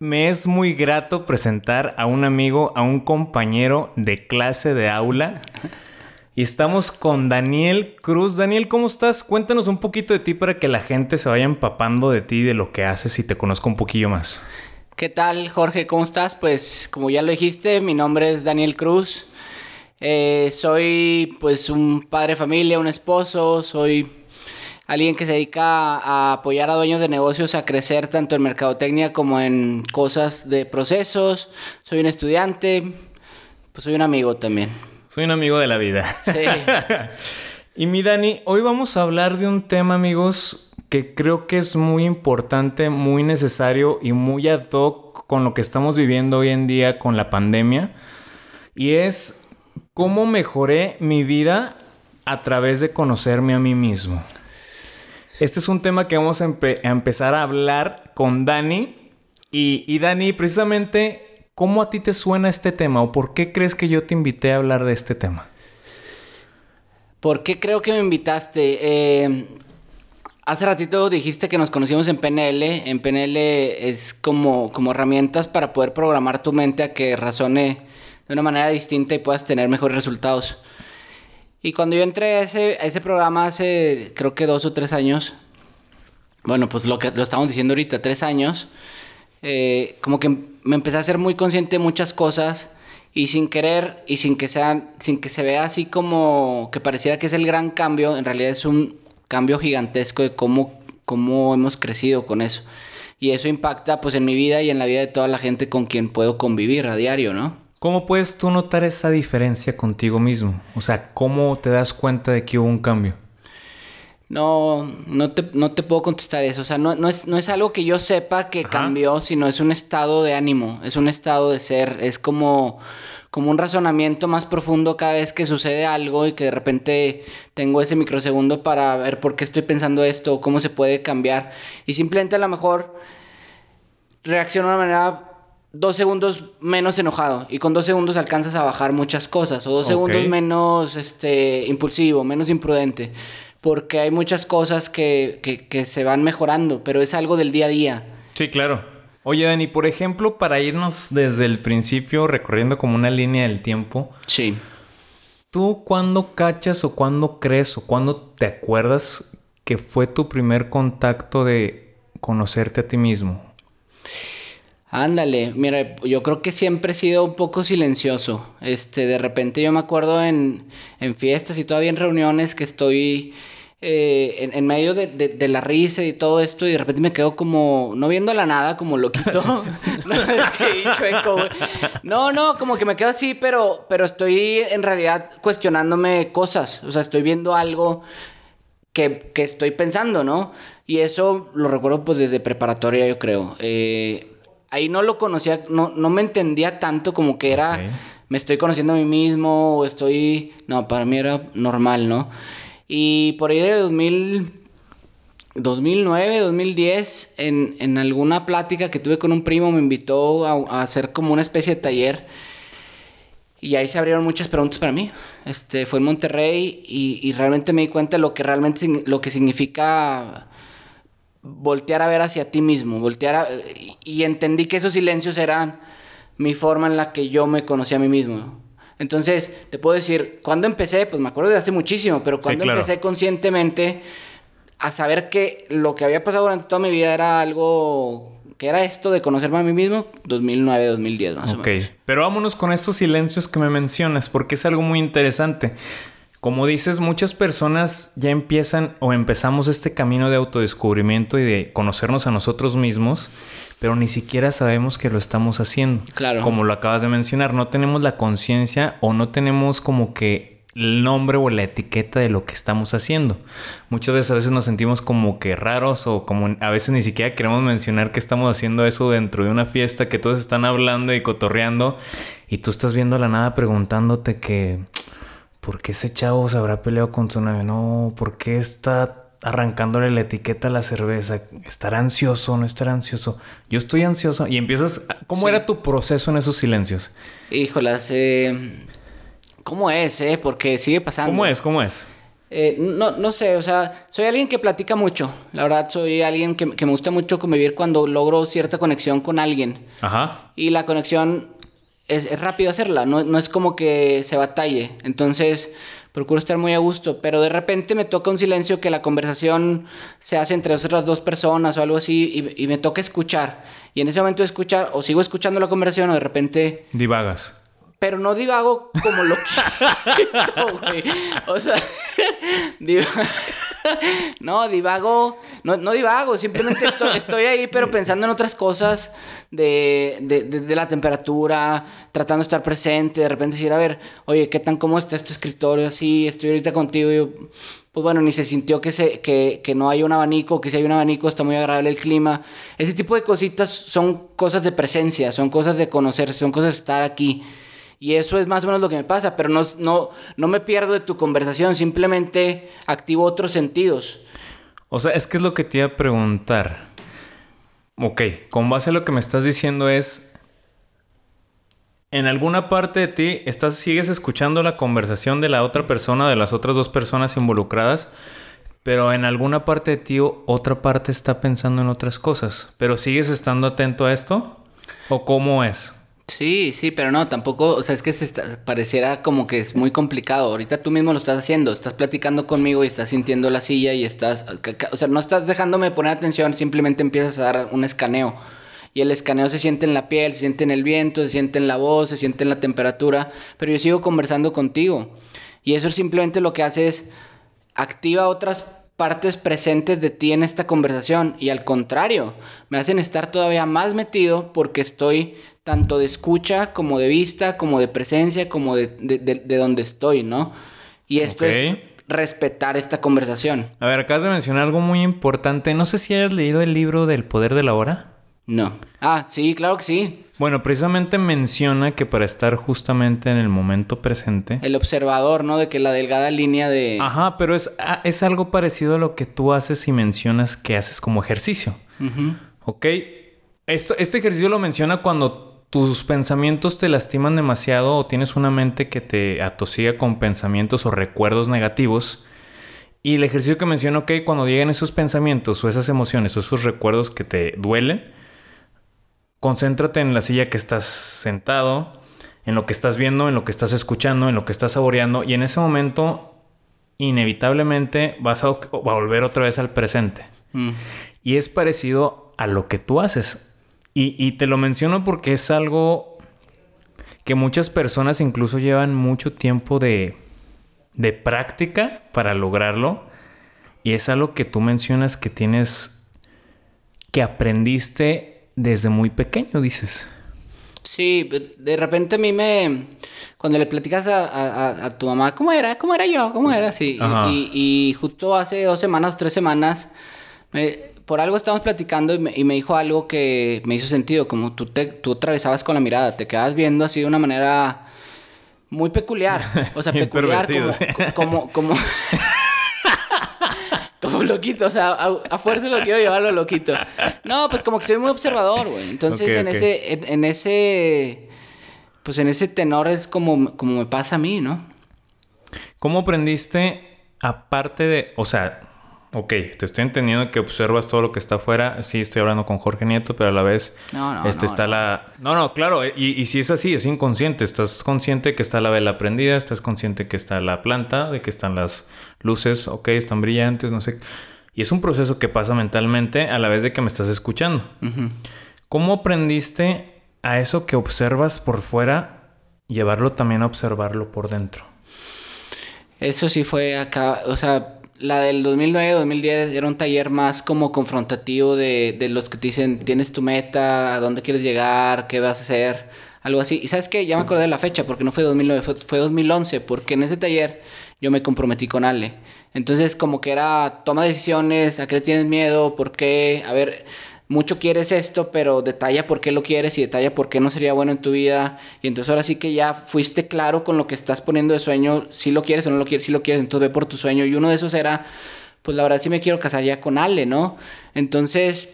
me es muy grato presentar a un amigo, a un compañero de clase de aula. Y estamos con Daniel Cruz. Daniel, ¿cómo estás? Cuéntanos un poquito de ti para que la gente se vaya empapando de ti, de lo que haces y te conozca un poquillo más. ¿Qué tal, Jorge? ¿Cómo estás? Pues como ya lo dijiste, mi nombre es Daniel Cruz. Eh, soy pues un padre de familia, un esposo, soy alguien que se dedica a apoyar a dueños de negocios a crecer tanto en mercadotecnia como en cosas de procesos. Soy un estudiante, pues soy un amigo también. Soy un amigo de la vida. Sí. y mi Dani, hoy vamos a hablar de un tema, amigos, que creo que es muy importante, muy necesario y muy ad hoc con lo que estamos viviendo hoy en día con la pandemia. Y es cómo mejoré mi vida a través de conocerme a mí mismo. Este es un tema que vamos a, empezar a hablar con Dani. Y, Dani, precisamente, ¿cómo a ti te suena este tema o por qué crees que yo te invité a hablar de este tema? ¿Por qué creo que me invitaste? Eh, hace ratito dijiste que nos conocimos en PNL. En PNL es como, como herramientas para poder programar tu mente a que razone de una manera distinta y puedas tener mejores resultados. Y cuando yo entré a ese, ese programa hace creo que dos o tres años, bueno, pues lo que lo estamos diciendo ahorita, tres años, eh, como que me empecé a ser muy consciente de muchas cosas y sin querer y sin que, sean, sin que se vea así como que pareciera que es el gran cambio, en realidad es un cambio gigantesco de cómo, cómo hemos crecido con eso. Y eso impacta pues en mi vida y en la vida de toda la gente con quien puedo convivir a diario, ¿no? ¿Cómo puedes tú notar esa diferencia contigo mismo? O sea, ¿cómo te das cuenta de que hubo un cambio? No, no te, no te puedo contestar eso. O sea, no, no, es, no es algo que yo sepa que cambió, sino es un estado de ánimo, es un estado de ser, es como, como un razonamiento más profundo cada vez que sucede algo y que de repente tengo ese microsegundo para ver por qué estoy pensando esto, cómo se puede cambiar. Y simplemente a lo mejor reacciono de una manera dos segundos menos enojado y con dos segundos alcanzas a bajar muchas cosas o dos segundos menos este impulsivo, menos imprudente, porque hay muchas cosas que, que, se van mejorando, pero es algo del día a día. Sí, claro. Oye, Dani, por ejemplo, para irnos desde el principio recorriendo como una línea del tiempo. Sí. ¿Tú cuándo cachas o cuándo crees o cuándo te acuerdas que fue tu primer contacto de conocerte a ti mismo? Ándale, mira, yo creo que siempre he sido un poco silencioso. Este, de repente yo me acuerdo en, en fiestas y todavía en reuniones que estoy eh, en, medio de, de, la risa y todo esto y de repente me quedo como, no viendo la nada, como loquito. no, no, como que me quedo así, pero, pero estoy en realidad cuestionándome cosas. O sea, estoy viendo algo que, que estoy pensando, ¿no? Y eso lo recuerdo pues desde preparatoria, yo creo. Eh, ahí no lo conocía, no, no me entendía tanto como que era, me estoy conociendo a mí mismo o estoy, no, para mí era normal, ¿no? Y por ahí de 2000, 2009, 2010, en, en alguna plática que tuve con un primo, me invitó a, hacer como una especie de taller. Y ahí se abrieron muchas preguntas para mí. Este, fue en Monterrey y, y realmente me di cuenta de lo que realmente lo que significa voltear a ver hacia ti mismo, voltear y entendí que esos silencios eran mi forma en la que yo me conocí a mí mismo. Entonces, te puedo decir, cuando empecé, pues me acuerdo de hace muchísimo, pero cuando empecé conscientemente a saber que lo que había pasado durante toda mi vida era algo que era esto de conocerme a mí mismo, 2009, 2010 más o menos. Ok, pero vámonos con estos silencios que me mencionas, porque es algo muy interesante. Como dices, muchas personas ya empiezan o empezamos este camino de autodescubrimiento y de conocernos a nosotros mismos, pero ni siquiera sabemos que lo estamos haciendo. Claro. Como lo acabas de mencionar, no tenemos la conciencia o no tenemos como que el nombre o la etiqueta de lo que estamos haciendo. Muchas veces a veces nos sentimos como que raros o como a veces ni siquiera queremos mencionar que estamos haciendo eso dentro de una fiesta que todos están hablando y cotorreando y tú estás viendo la nada preguntándote que ¿por qué ese chavo se habrá peleado con su novia? No, ¿por qué está arrancándole la etiqueta a la cerveza? ¿Estará ansioso o no estará ansioso? Yo estoy ansioso y empiezas ¿Cómo era tu proceso en esos silencios? Híjolas, eh ¿Cómo es, eh? Porque sigue pasando. ¿Cómo es? ¿Cómo es? Eh, no, no sé, o sea, soy alguien que platica mucho. La verdad, soy alguien que, me gusta mucho convivir cuando logro cierta conexión con alguien. Ajá. Y la conexión es, rápido hacerla, no, no, es como que se batalle. Entonces, procuro estar muy a gusto, pero de repente me toca un silencio que la conversación se hace entre otras dos personas o algo así y, y me toca escuchar. Y en ese momento de escuchar, o sigo escuchando la conversación o de repente... Divagas pero no divago como lo que... o sea, no, divago, no, no divago, simplemente estoy, ahí, pero pensando en otras cosas de, de, la temperatura, tratando de estar presente, de repente decir, a ver, oye, ¿qué tan cómodo está este escritorio? Así, estoy ahorita contigo y pues bueno, ni se sintió que, se, que, que no hay un abanico, que si hay un abanico está muy agradable el clima. Ese tipo de cositas son cosas de presencia, son cosas de conocerse, son cosas de estar aquí. Y eso es más o menos lo que me pasa, pero no, no, no me pierdo de tu conversación, simplemente activo otros sentidos. O sea, es que es lo que te iba a preguntar. Ok, con base a lo que me estás diciendo es, en alguna parte de ti estás, sigues escuchando la conversación de la otra persona, de las otras dos personas involucradas, pero en alguna parte de ti otra parte está pensando en otras cosas. ¿Pero sigues estando atento a esto? ¿O cómo es? Sí, sí, pero no, tampoco, o sea, es que se pareciera como que es muy complicado. Ahorita tú mismo lo estás haciendo, estás platicando conmigo y estás sintiendo la silla y estás, o sea, no estás dejándome poner atención, simplemente empiezas a dar un escaneo. Y el escaneo se siente en la piel, se siente en el viento, se siente en la voz, se siente en la temperatura, pero yo sigo conversando contigo. Y eso simplemente lo que hace es activa otras partes presentes de ti en esta conversación y al contrario, me hacen estar todavía más metido porque estoy tanto de escucha como de vista, como de presencia, como de, de, donde estoy, ¿no? Y esto es respetar esta conversación. A ver, acabas de mencionar algo muy importante. No sé si hayas leído el libro del poder de la hora. No. Ah, sí, claro que sí. Bueno, precisamente menciona que para estar justamente en el momento presente. El observador, ¿no? De que la delgada línea de. Ajá, pero es, ah, es algo parecido a lo que tú haces y mencionas que haces como ejercicio. Ok. Esto, este ejercicio lo menciona cuando tus pensamientos te lastiman demasiado o tienes una mente que te atosiga con pensamientos o recuerdos negativos. Y el ejercicio que menciono, que cuando lleguen esos pensamientos o esas emociones o esos recuerdos que te duelen, concéntrate en la silla que estás sentado, en lo que estás viendo, en lo que estás escuchando, en lo que estás saboreando y en ese momento inevitablemente vas a, volver otra vez al presente. Mm. Y es parecido a lo que tú haces. Y, te lo menciono porque es algo que muchas personas incluso llevan mucho tiempo de, de práctica para lograrlo. Y es algo que tú mencionas que tienes, que aprendiste desde muy pequeño, dices. Sí, de repente a mí me... Cuando le platicas a, tu mamá, ¿cómo era? ¿Cómo era yo? ¿Cómo era? Sí. Y, y, justo hace dos semanas, tres semanas, me, por algo estábamos platicando y me, dijo algo que me hizo sentido, como tú, te, tú atravesabas con la mirada, te quedas viendo así de una manera muy peculiar, o sea, peculiar como, como, como, loquito, o sea, a, fuerza lo quiero llevarlo loquito. No, pues como que soy muy observador, güey. Entonces en ese, en, ese, pues en ese tenor es como, como me pasa a mí, ¿no? ¿Cómo aprendiste, aparte de, o sea, Ok, te estoy entendiendo que observas todo lo que está afuera. Sí, estoy hablando con Jorge Nieto, pero a la vez no, no, este, está la... No, no, claro. Y, y, si es así, es inconsciente. Estás consciente que está la vela prendida, estás consciente que está la planta, de que están las luces, ok, están brillantes, no sé. Y es un proceso que pasa mentalmente a la vez de que me estás escuchando. ¿Cómo aprendiste a eso que observas por fuera, llevarlo también a observarlo por dentro? Eso sí fue acá, o sea la del 2009-2010 era un taller más como confrontativo de, de, los que te dicen, tienes tu meta, a dónde quieres llegar, qué vas a hacer. Algo así. Y sabes qué, ya me acordé de la fecha, porque no fue 2009, fue, fue 2011, porque en ese taller yo me comprometí con Ale. Entonces como que era toma decisiones, a qué tienes miedo, por qué, a ver, mucho quieres esto, pero detalla por qué lo quieres y detalla por qué no sería bueno en tu vida. Y entonces ahora sí que ya fuiste claro con lo que estás poniendo de sueño, si lo quieres o no lo quieres, si lo quieres, entonces ve por tu sueño. Y uno de esos era, pues la verdad sí me quiero casar ya con Ale, ¿no? Entonces,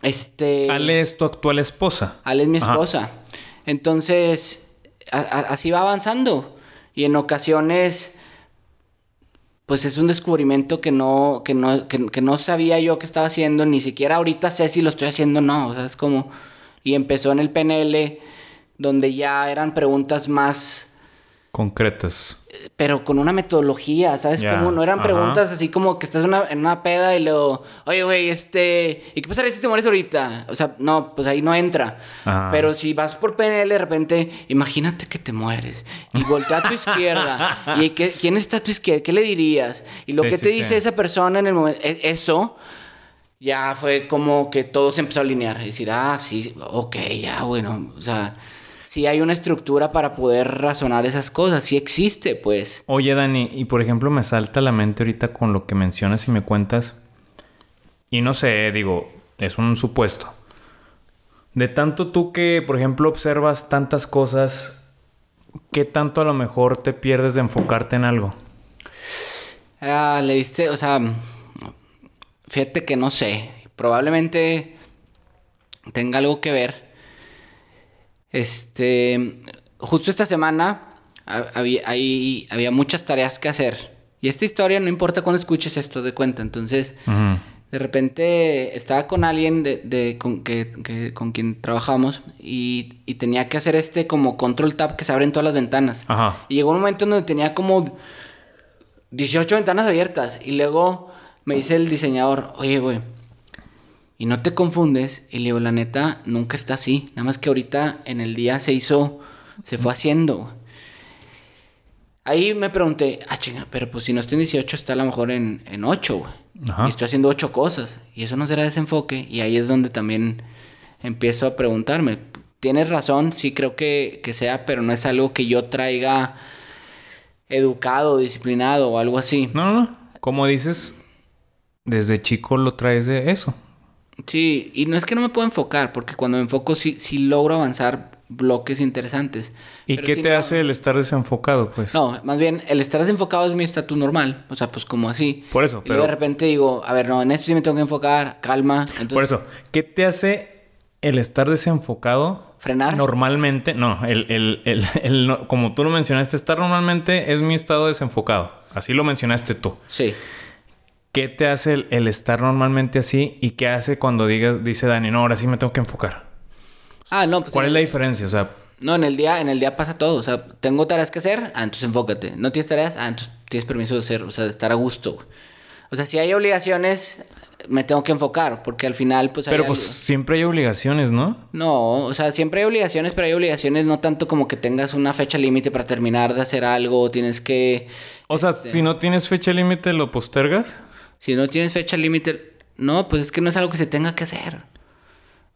este... Ale es tu actual esposa. Ale es mi esposa. Entonces, así va avanzando. Y en ocasiones pues es un descubrimiento que no, que no, que, no sabía yo que estaba haciendo, ni siquiera ahorita sé si lo estoy haciendo o no, o sea, es como... Y empezó en el PNL, donde ya eran preguntas más... Concretas pero con una metodología, ¿sabes? Como no eran preguntas así como que estás en una, en una peda y luego, oye, güey, este, ¿y qué pasaría si te mueres ahorita? O sea, no, pues ahí no entra. Pero si vas por PNL de repente, imagínate que te mueres y voltea a tu izquierda y que, quién está a tu izquierda, ¿qué le dirías? Y lo que te dice esa persona en el momento, e, eso ya fue como que todo se empezó a alinear y decir, ah, sí, ok, ya, bueno, o sea si hay una estructura para poder razonar esas cosas, si existe, pues. Oye, Dani, y por ejemplo me salta a la mente ahorita con lo que mencionas y me cuentas, y no sé, digo, es un supuesto. De tanto tú que, por ejemplo, observas tantas cosas, ¿qué tanto a lo mejor te pierdes de enfocarte en algo? Ah, le diste, o sea, fíjate que no sé, probablemente tenga algo que ver este, justo esta semana había, había muchas tareas que hacer. Y esta historia no importa cuando escuches esto de cuenta. Entonces, de repente estaba con alguien de, con, que, con quien trabajamos y, y, tenía que hacer este como control tab que se abren todas las ventanas. Y llegó un momento en donde tenía como 18 ventanas abiertas. Y luego me dice el diseñador, oye, güey y no te confundes. Y le digo, la neta, nunca está así. Nada más que ahorita en el día se hizo, se fue haciendo. Ahí me pregunté, ah, chinga, pero pues si no estoy en 18, está a lo mejor en, en 8, güey. Y estoy haciendo 8 cosas. Y eso no será desenfoque. Y ahí es donde también empiezo a preguntarme. Tienes razón, sí creo que, que sea, pero no es algo que yo traiga educado, disciplinado o algo así. No, no, no. Como dices, desde chico lo traes de eso. Sí, y no es que no me pueda enfocar, porque cuando me enfoco sí, sí logro avanzar bloques interesantes. ¿Y qué te hace el estar desenfocado, pues? No, más bien, el estar desenfocado es mi estatus normal. O sea, pues como así. Por eso, pero... de repente digo, a ver, no, en esto sí me tengo que enfocar, calma. Por eso, ¿qué te hace el estar desenfocado? Frenar. Normalmente, no, el, el, el, el, como tú lo mencionaste, estar normalmente es mi estado desenfocado. Así lo mencionaste tú. Sí. ¿Qué te hace el, estar normalmente así y qué hace cuando digas, dice Dani, no, ahora sí me tengo que enfocar? Ah, no, pues. ¿Cuál es la diferencia? O sea. No, en el día, en el día pasa todo. O sea, tengo tareas que hacer, ah, entonces enfócate. No tienes tareas, ah, entonces tienes permiso de hacer, o sea, de estar a gusto. O sea, si hay obligaciones, me tengo que enfocar, porque al final, pues. Pero pues siempre hay obligaciones, ¿no? No, o sea, siempre hay obligaciones, pero hay obligaciones no tanto como que tengas una fecha límite para terminar de hacer algo, tienes que. O sea, este si no tienes fecha límite, ¿lo postergas? Si no tienes fecha límite, no, pues es que no es algo que se tenga que hacer.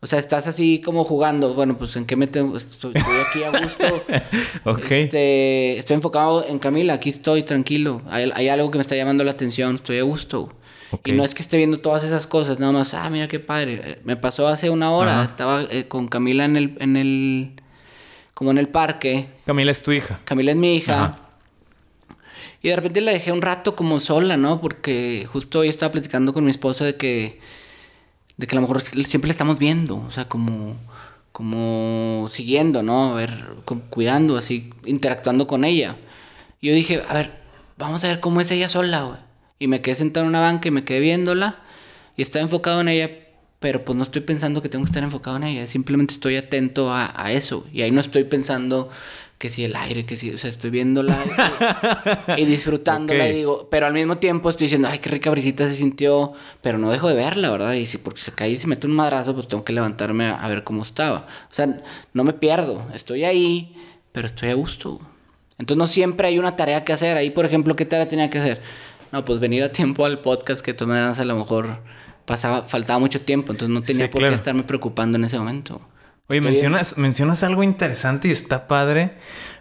O sea, estás así como jugando. Bueno, pues en qué me tengo. Estoy, aquí a gusto. ok. Este, estoy enfocado en Camila. Aquí estoy tranquilo. Hay, algo que me está llamando la atención. Estoy a gusto. Y no es que esté viendo todas esas cosas. Nada más, ah, mira qué padre. Me pasó hace una hora. Estaba eh, con Camila en el, en el. Como en el parque. Camila es tu hija. Camila es mi hija. Y de repente la dejé un rato como sola, ¿no? Porque justo hoy estaba platicando con mi esposa de que, de que a lo mejor siempre la estamos viendo, o sea, como, como siguiendo, ¿no? A ver, cuidando, así, interactuando con ella. Y yo dije, a ver, vamos a ver cómo es ella sola, güey. Y me quedé sentado en una banca y me quedé viéndola y estaba enfocado en ella, pero pues no estoy pensando que tengo que estar enfocado en ella, simplemente estoy atento a, a eso. Y ahí no estoy pensando que si el aire, que si, o sea, estoy viéndola y, disfrutándola y digo, pero al mismo tiempo estoy diciendo, ay, qué rica brisita se sintió, pero no dejo de verla, ¿verdad? Y si porque se cae y se mete un madrazo, pues tengo que levantarme a, ver cómo estaba. O sea, no me pierdo, estoy ahí, pero estoy a gusto. Entonces no siempre hay una tarea que hacer. Ahí, por ejemplo, ¿qué tarea tenía que hacer? No, pues venir a tiempo al podcast, que de todas maneras a lo mejor pasaba, faltaba mucho tiempo, entonces no tenía por qué estarme preocupando en ese momento. Oye, Estoy- mencionas, mencionas algo interesante y está padre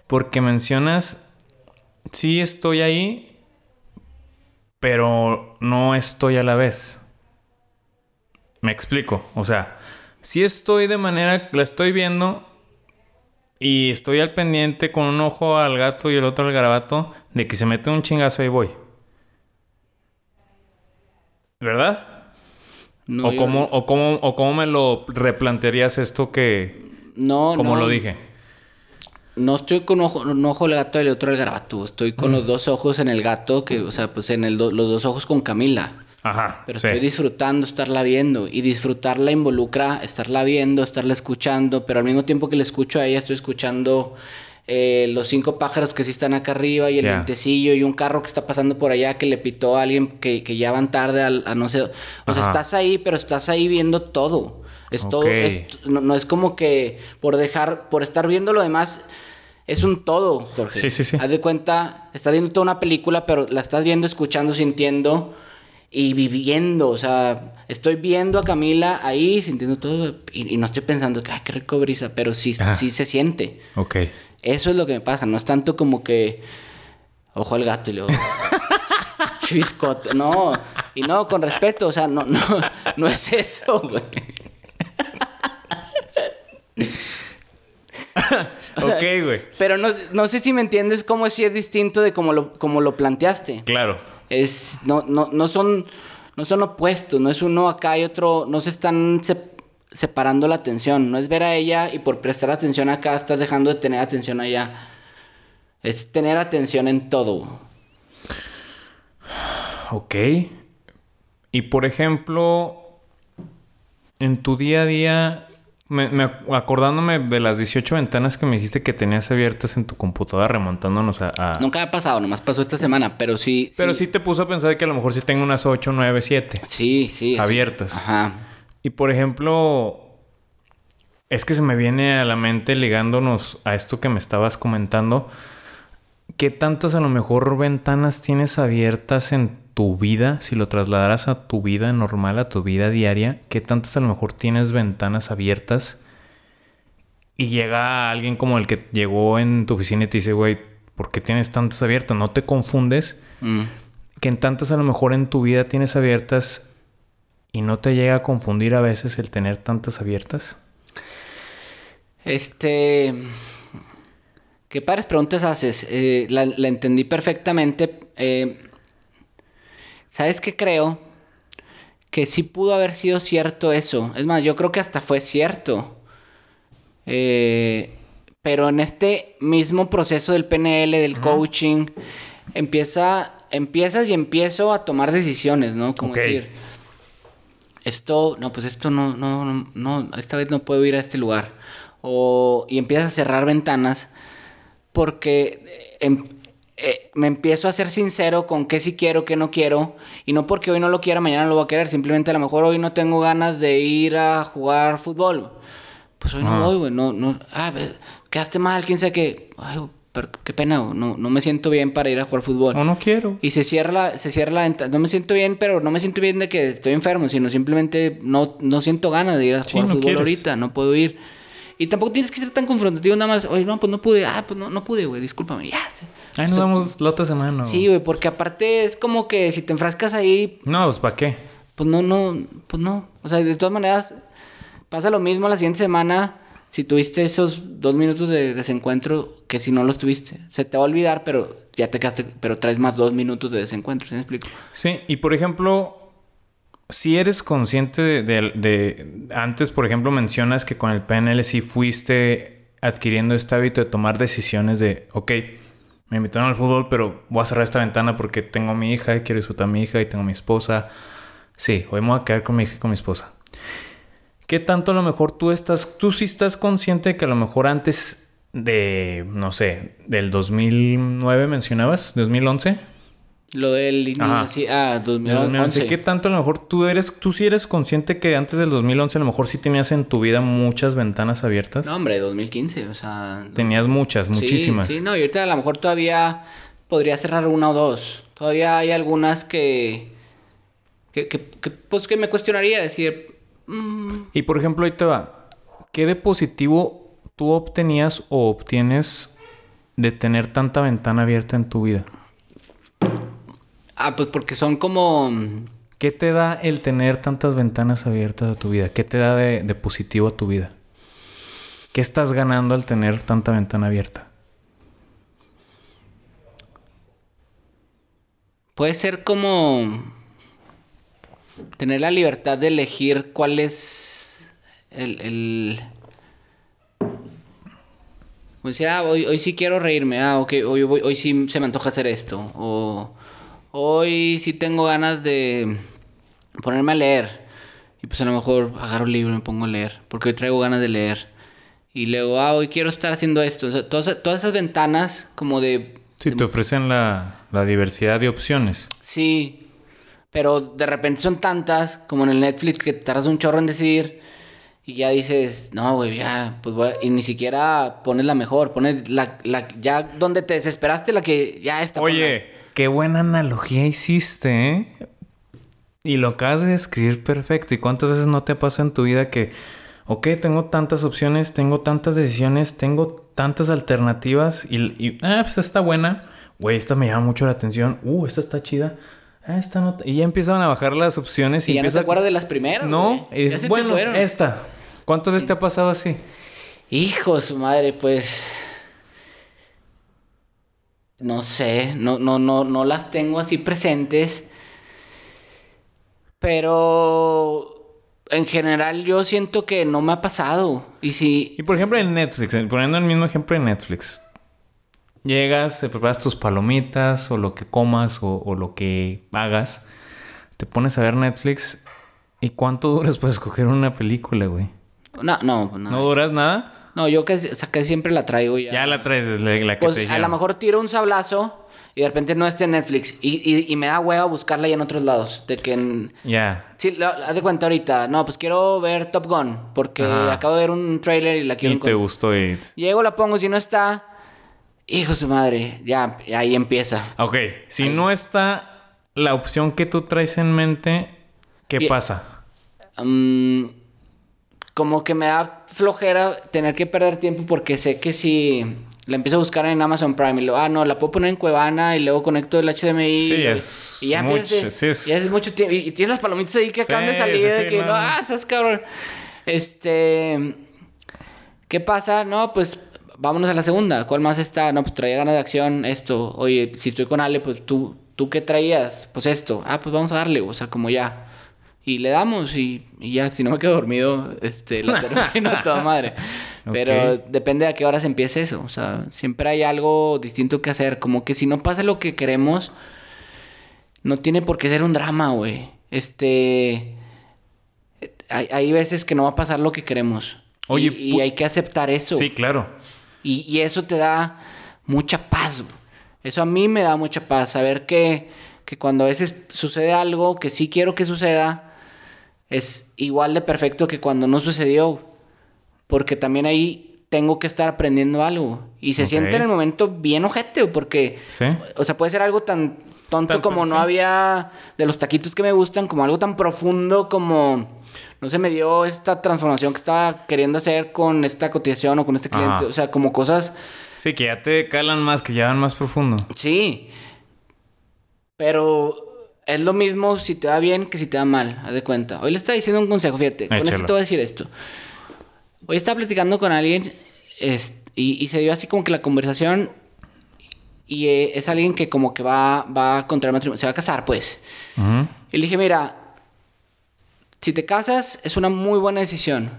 porque mencionas, sí estoy ahí, pero no estoy a la vez. Me explico, o sea, sí estoy de manera, la estoy viendo y estoy al pendiente con un ojo al gato y el otro al garabato de que se mete un chingazo y voy. ¿Verdad? No, o, yo- cómo, o, cómo, ¿O cómo me lo replantearías esto que, no, como no, lo dije? No estoy con ojo, un ojo el gato y el otro el garabato. Estoy Mm. con los dos ojos en el gato, que, o sea, pues en el do- los dos ojos con Camila. Ajá. Pero sí. estoy disfrutando estarla viendo. Y disfrutarla involucra estarla viendo, estarla escuchando. Pero al mismo tiempo que la escucho a ella, estoy escuchando eh, los cinco pájaros que sí están acá arriba y el vientecillo y un carro que está pasando por allá que le pitó a alguien que, que ya van tarde al- a no sé. O sea, estás ahí, pero estás ahí viendo todo. Es todo. Es- no, no es como que por dejar, por estar viendo lo demás. Es un todo, Jorge. Sí, sí, sí. Haz de cuenta, estás viendo toda una película, pero la estás viendo, escuchando, sintiendo y viviendo. O sea, estoy viendo a Camila ahí, sintiendo todo. Y, y no estoy pensando que, ay, qué rico brisa, pero sí, sí se siente. Ok. Eso es lo que me pasa. No es tanto como que. Ojo al gato y luego. Chiviscote. No. Y no, con respeto. O sea, no, no, no es eso, güey. O sea, ok, güey. Pero no, no sé si me entiendes cómo sí es distinto de cómo lo, como lo planteaste. Claro. Es, no, no, no son, no son opuestos, no es uno acá y otro, no se están sep- separando la atención, no es ver a ella y por prestar atención acá estás dejando de tener atención allá. Es tener atención en todo. Ok. Y por ejemplo, en tu día a día, me, me- acordándome de las 18 ventanas que me dijiste que tenías abiertas en tu computadora, remontándonos a... a- Nunca ha pasado, nomás pasó esta semana, pero sí. Pero sí te puso a pensar que a lo mejor sí tengo unas 8, 9, 7 Sí, sí. abiertas. Ajá. Y por ejemplo, es que se me viene a la mente ligándonos a esto que me estabas comentando. ¿Qué tantas a lo mejor ventanas tienes abiertas en tu vida? Si lo trasladaras a tu vida normal, a tu vida diaria, ¿qué tantas a lo mejor tienes ventanas abiertas? Y llega alguien como el que llegó en tu oficina y te dice, güey, ¿por qué tienes tantas abiertas? ¿No te confundes? Mm. que en tantas a lo mejor en tu vida tienes abiertas y no te llega a confundir a veces el tener tantas abiertas? Este. ¿Qué padres preguntas haces? Eh, la, la entendí perfectamente. Eh, ¿Sabes qué creo? Que sí pudo haber sido cierto eso. Es más, yo creo que hasta fue cierto. Eh, pero en este mismo proceso del PNL, del coaching, empieza, empiezas y empiezo a tomar decisiones, ¿no? Como decir, esto, no, pues esto no, no, no, no, esta vez no puedo ir a este lugar. O, y empiezas a cerrar ventanas porque eh, em- eh, me empiezo a ser sincero con qué sí quiero, qué no quiero. Y no porque hoy no lo quiera, mañana lo voy a querer. Simplemente a lo mejor hoy no tengo ganas de ir a jugar fútbol. Pues hoy no Ah. voy, güey. No, no, ah, quedaste mal, quién sabe qué. Ay, pero qué pena, no, no me siento bien para ir a jugar fútbol. O no quiero. Y se cierra la, se cierra la ventana. No me siento bien, pero no me siento bien de que estoy enfermo, sino simplemente no, no siento ganas de ir a Sí, jugar no fútbol quieres. ahorita, no puedo ir. Y tampoco tienes que ser tan confrontativo nada más. Oye, no, pues no pude. Ah, pues no, no pude, güey, discúlpame. Ya. Ay, nos vemos la otra semana. Sí, güey, porque aparte es como que si te enfrascas ahí, No, pues ¿para qué? pues no, no, pues no. O sea, de todas maneras, pasa lo mismo la siguiente semana si tuviste esos dos minutos de desencuentro que si no los tuviste. Se te va a olvidar, pero ya te quedaste, pero traes más dos minutos de desencuentro, ¿sí me explico? Sí, y por ejemplo, si eres consciente de, Antes, por ejemplo, mencionas que con el PNL sí fuiste adquiriendo este hábito de tomar decisiones de, ok, me invitaron al fútbol, pero voy a cerrar esta ventana porque tengo mi hija y quiero disfrutar a mi hija y tengo mi esposa. Sí, hoy me voy a quedar con mi hija y con mi esposa. ¿Qué tanto a lo mejor tú estás, tú sí estás consciente de que a lo mejor antes de, no sé, del 2009 mencionabas, 2011? Lo del sí, ah, Del 2011. 2011. ¿Qué tanto a lo mejor tú eres, tú sí eres consciente que antes del 2011 a lo mejor sí tenías en tu vida muchas ventanas abiertas? No, hombre, 2015, o sea, Tenías muchas, sí, muchísimas. Sí, no, y ahorita a lo mejor todavía podría cerrar una o dos. Todavía hay algunas que que, que, que, pues que me cuestionaría decir, mm, Y por ejemplo, ahí te va. ¿qué de positivo tú obtenías o obtienes de tener tanta ventana abierta en tu vida? Ah, pues porque son como... ¿Qué te da el tener tantas ventanas abiertas a tu vida? ¿Qué te da de, de positivo a tu vida? ¿Qué estás ganando al tener tanta ventana abierta? Puede ser como tener la libertad de elegir cuál es el... el... Como decir, ah, hoy, hoy sí quiero reírme, ah, ok, hoy, hoy, hoy sí se me antoja hacer esto, o hoy sí tengo ganas de ponerme a leer, y pues a lo mejor agarro un libro y me pongo a leer, porque hoy traigo ganas de leer, y luego, ah, hoy quiero estar haciendo esto, o sea, todas, todas esas ventanas como de... Sí, te ofrecen la, la diversidad de opciones. Sí, pero de repente son tantas, como en el Netflix, que te tardas un chorro en decidir. Y ya dices, no, güey, ya, pues voy a- Y ni siquiera pones la mejor, pones la, la, ya donde te desesperaste, la que ya está. Oye, qué buena analogía hiciste, ¿eh? Y lo acabas de describir perfecto. ¿Y cuántas veces no te pasa en tu vida que, ok, tengo tantas opciones, tengo tantas decisiones, tengo tantas alternativas y, y ah, pues esta está buena. Güey, esta me llama mucho la atención. Uh, esta está chida. Ah, esta no. Y ya empiezan a bajar las opciones y, Y ya no te empieza... acuerdas de las primeras. No, Ya es te bueno, fueron. esta. ¿Cuántas veces te ha pasado así? Hijo de su madre, pues. No sé, no, no, no, no las tengo así presentes. Pero en general yo siento que no me ha pasado. Y si. Y por ejemplo en Netflix, eh, poniendo el mismo ejemplo en Netflix. Llegas, te preparas tus palomitas o lo que comas o, o lo que hagas. Te pones a ver Netflix. ¿Y cuánto duras para escoger una película, güey? No, no, no. ¿No duras nada? No, yo que, o sea, que siempre la traigo ya. Ya la traes, la, la que Pues te a lo mejor tiro un sablazo y de repente no esté en Netflix. Y, y, y me da hueva buscarla ya en otros lados. De que en... Ya. Sí, lo- haz de cuenta ahorita. No, pues quiero ver Top Gun. Porque Ajá. acabo de ver un trailer y la quiero Y te gustó y... Llego, la pongo, si no está... Hijo de su madre. Ya, ahí empieza. Ok, si no está la opción que tú traes en mente, ¿qué Bien. pasa? Mm, como que me da flojera tener que perder tiempo porque sé que si la empiezo a buscar en Amazon Prime y luego, ah, no, la puedo poner en Cuevana y luego conecto el HDMI. Sí, y, es y ya mucho, empieza- sí, es- ya es mucho tiempo. Y, tienes las palomitas ahí que acaban de salir de sí, que, no, no, no. ah, estás cabrón. Este. ¿Qué pasa? No, pues vámonos a la segunda. ¿Cuál más está? No, pues traía ganas de acción, esto. Oye, si estoy con Ale, pues tú, ¿tú qué traías? Pues esto. Ah, pues vamos a darle, o sea, como ya. Y le damos y, y ya, si no me quedo dormido, este, la termino a toda madre. Pero depende de a qué horas empiece eso. O sea, siempre hay algo distinto que hacer. Como que si no pasa lo que queremos, no tiene por qué ser un drama, güey. Este... Hay, hay veces que no va a pasar lo que queremos. Oye, y, hay que aceptar eso. Sí, claro. Y, y eso te da mucha paz. Eso a mí me da mucha paz. Saber que, que cuando a veces sucede algo que sí quiero que suceda, es igual de perfecto que cuando no sucedió. Porque también ahí tengo que estar aprendiendo algo. Y se Ok. siente en el momento bien ojete, porque... Sí. O sea, puede ser algo tan tonto como no sí. había de los taquitos que me gustan, como algo tan profundo como no se me dio esta transformación que estaba queriendo hacer con esta cotización o con este cliente. Ajá. O sea, como cosas, Sí, que ya te calan más, que ya van más profundo. sí. Pero es lo mismo si te va bien que si te va mal, haz de cuenta. Hoy le estaba diciendo un consejo, fíjate. Con Échalo. esto te voy a decir esto. Hoy estaba platicando con alguien es- y, y se dio así como que la conversación y eh, es alguien que como que va, va a contraer matrimonio, se va a casar pues. Ujú. Y le dije, mira, si te casas es una muy buena decisión.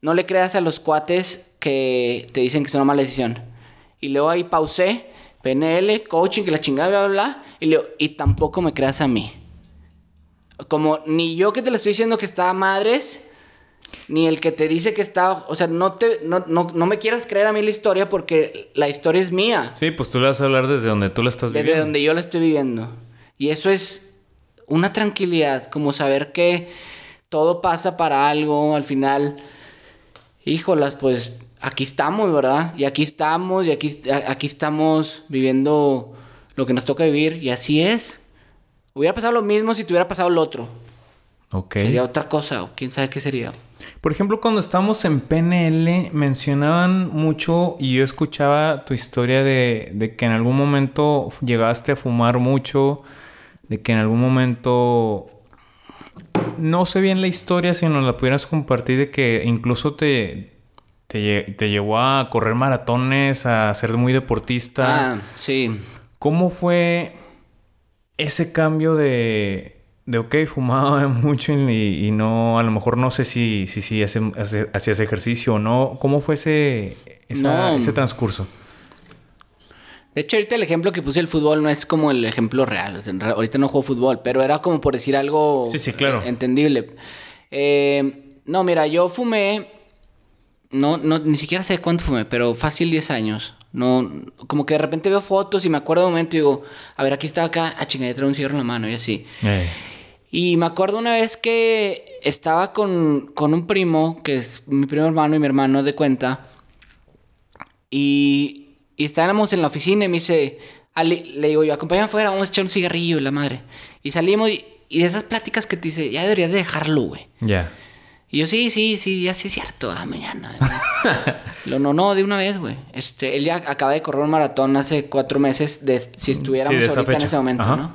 No le creas a los cuates que te dicen que es una mala decisión. Y luego ahí pausé, PNL, coaching, que la chingada, bla, bla, bla. Y, le digo, y tampoco me creas a mí. Como ni yo que te lo estoy diciendo que está a madres, ni el que te dice que está... O sea, no, te, no, no, no me quieras creer a mí la historia porque la historia es mía. Sí, pues tú le vas a hablar desde donde tú la estás Desde viviendo. donde yo la estoy viviendo. Y eso es una tranquilidad, como saber que todo pasa para algo al final. Híjolas, pues aquí estamos, ¿verdad? Y aquí estamos, y aquí, aquí estamos viviendo lo que nos toca vivir, y así es. Hubiera pasado lo mismo si te hubiera pasado lo otro. Sería otra cosa, o quién sabe qué sería. Por ejemplo, cuando estábamos en PNL, mencionaban mucho y yo escuchaba tu historia de, de, que en algún momento llegaste a fumar mucho, de que en algún momento... No sé bien la historia, si nos la pudieras compartir, de que incluso te, te, te llevó a correr maratones, a ser muy deportista. Ah, sí. ¿Cómo fue ese cambio de, de ok, fumaba mucho y, y, no, a lo mejor no sé si, si, si hacías ejercicio o no. ¿Cómo fue ese, esa, No. ese transcurso? De hecho, ahorita el ejemplo que puse del fútbol no es como el ejemplo real. O sea, ahorita no juego fútbol, pero era como por decir algo Sí, sí, claro. eh, entendible. Eh, no, mira, yo fumé. No, no, ni siquiera sé cuánto fumé, pero fácil 10 años. No, como que de repente veo fotos y me acuerdo de un momento y digo, a ver, aquí estaba acá, chingada, traigo un cigarro en la mano y así. Eh, Y me acuerdo una vez que estaba con, con un primo, que es mi primo hermano y mi hermano de cuenta, y, y estábamos en la oficina y me dice, le digo yo, acompáñame afuera, vamos a echar un cigarrillo y la madre. Y salimos y, y de esas pláticas que te dice, ya deberías de dejarlo, güey. ya. Y yo, sí, sí, sí, ya sí es cierto, ah, mañana. Lo no, no, de una vez, güey. Este, él ya acaba de correr un maratón hace cuatro meses de si estuviéramos Sí, ahorita en ese momento, Ajá. ¿no?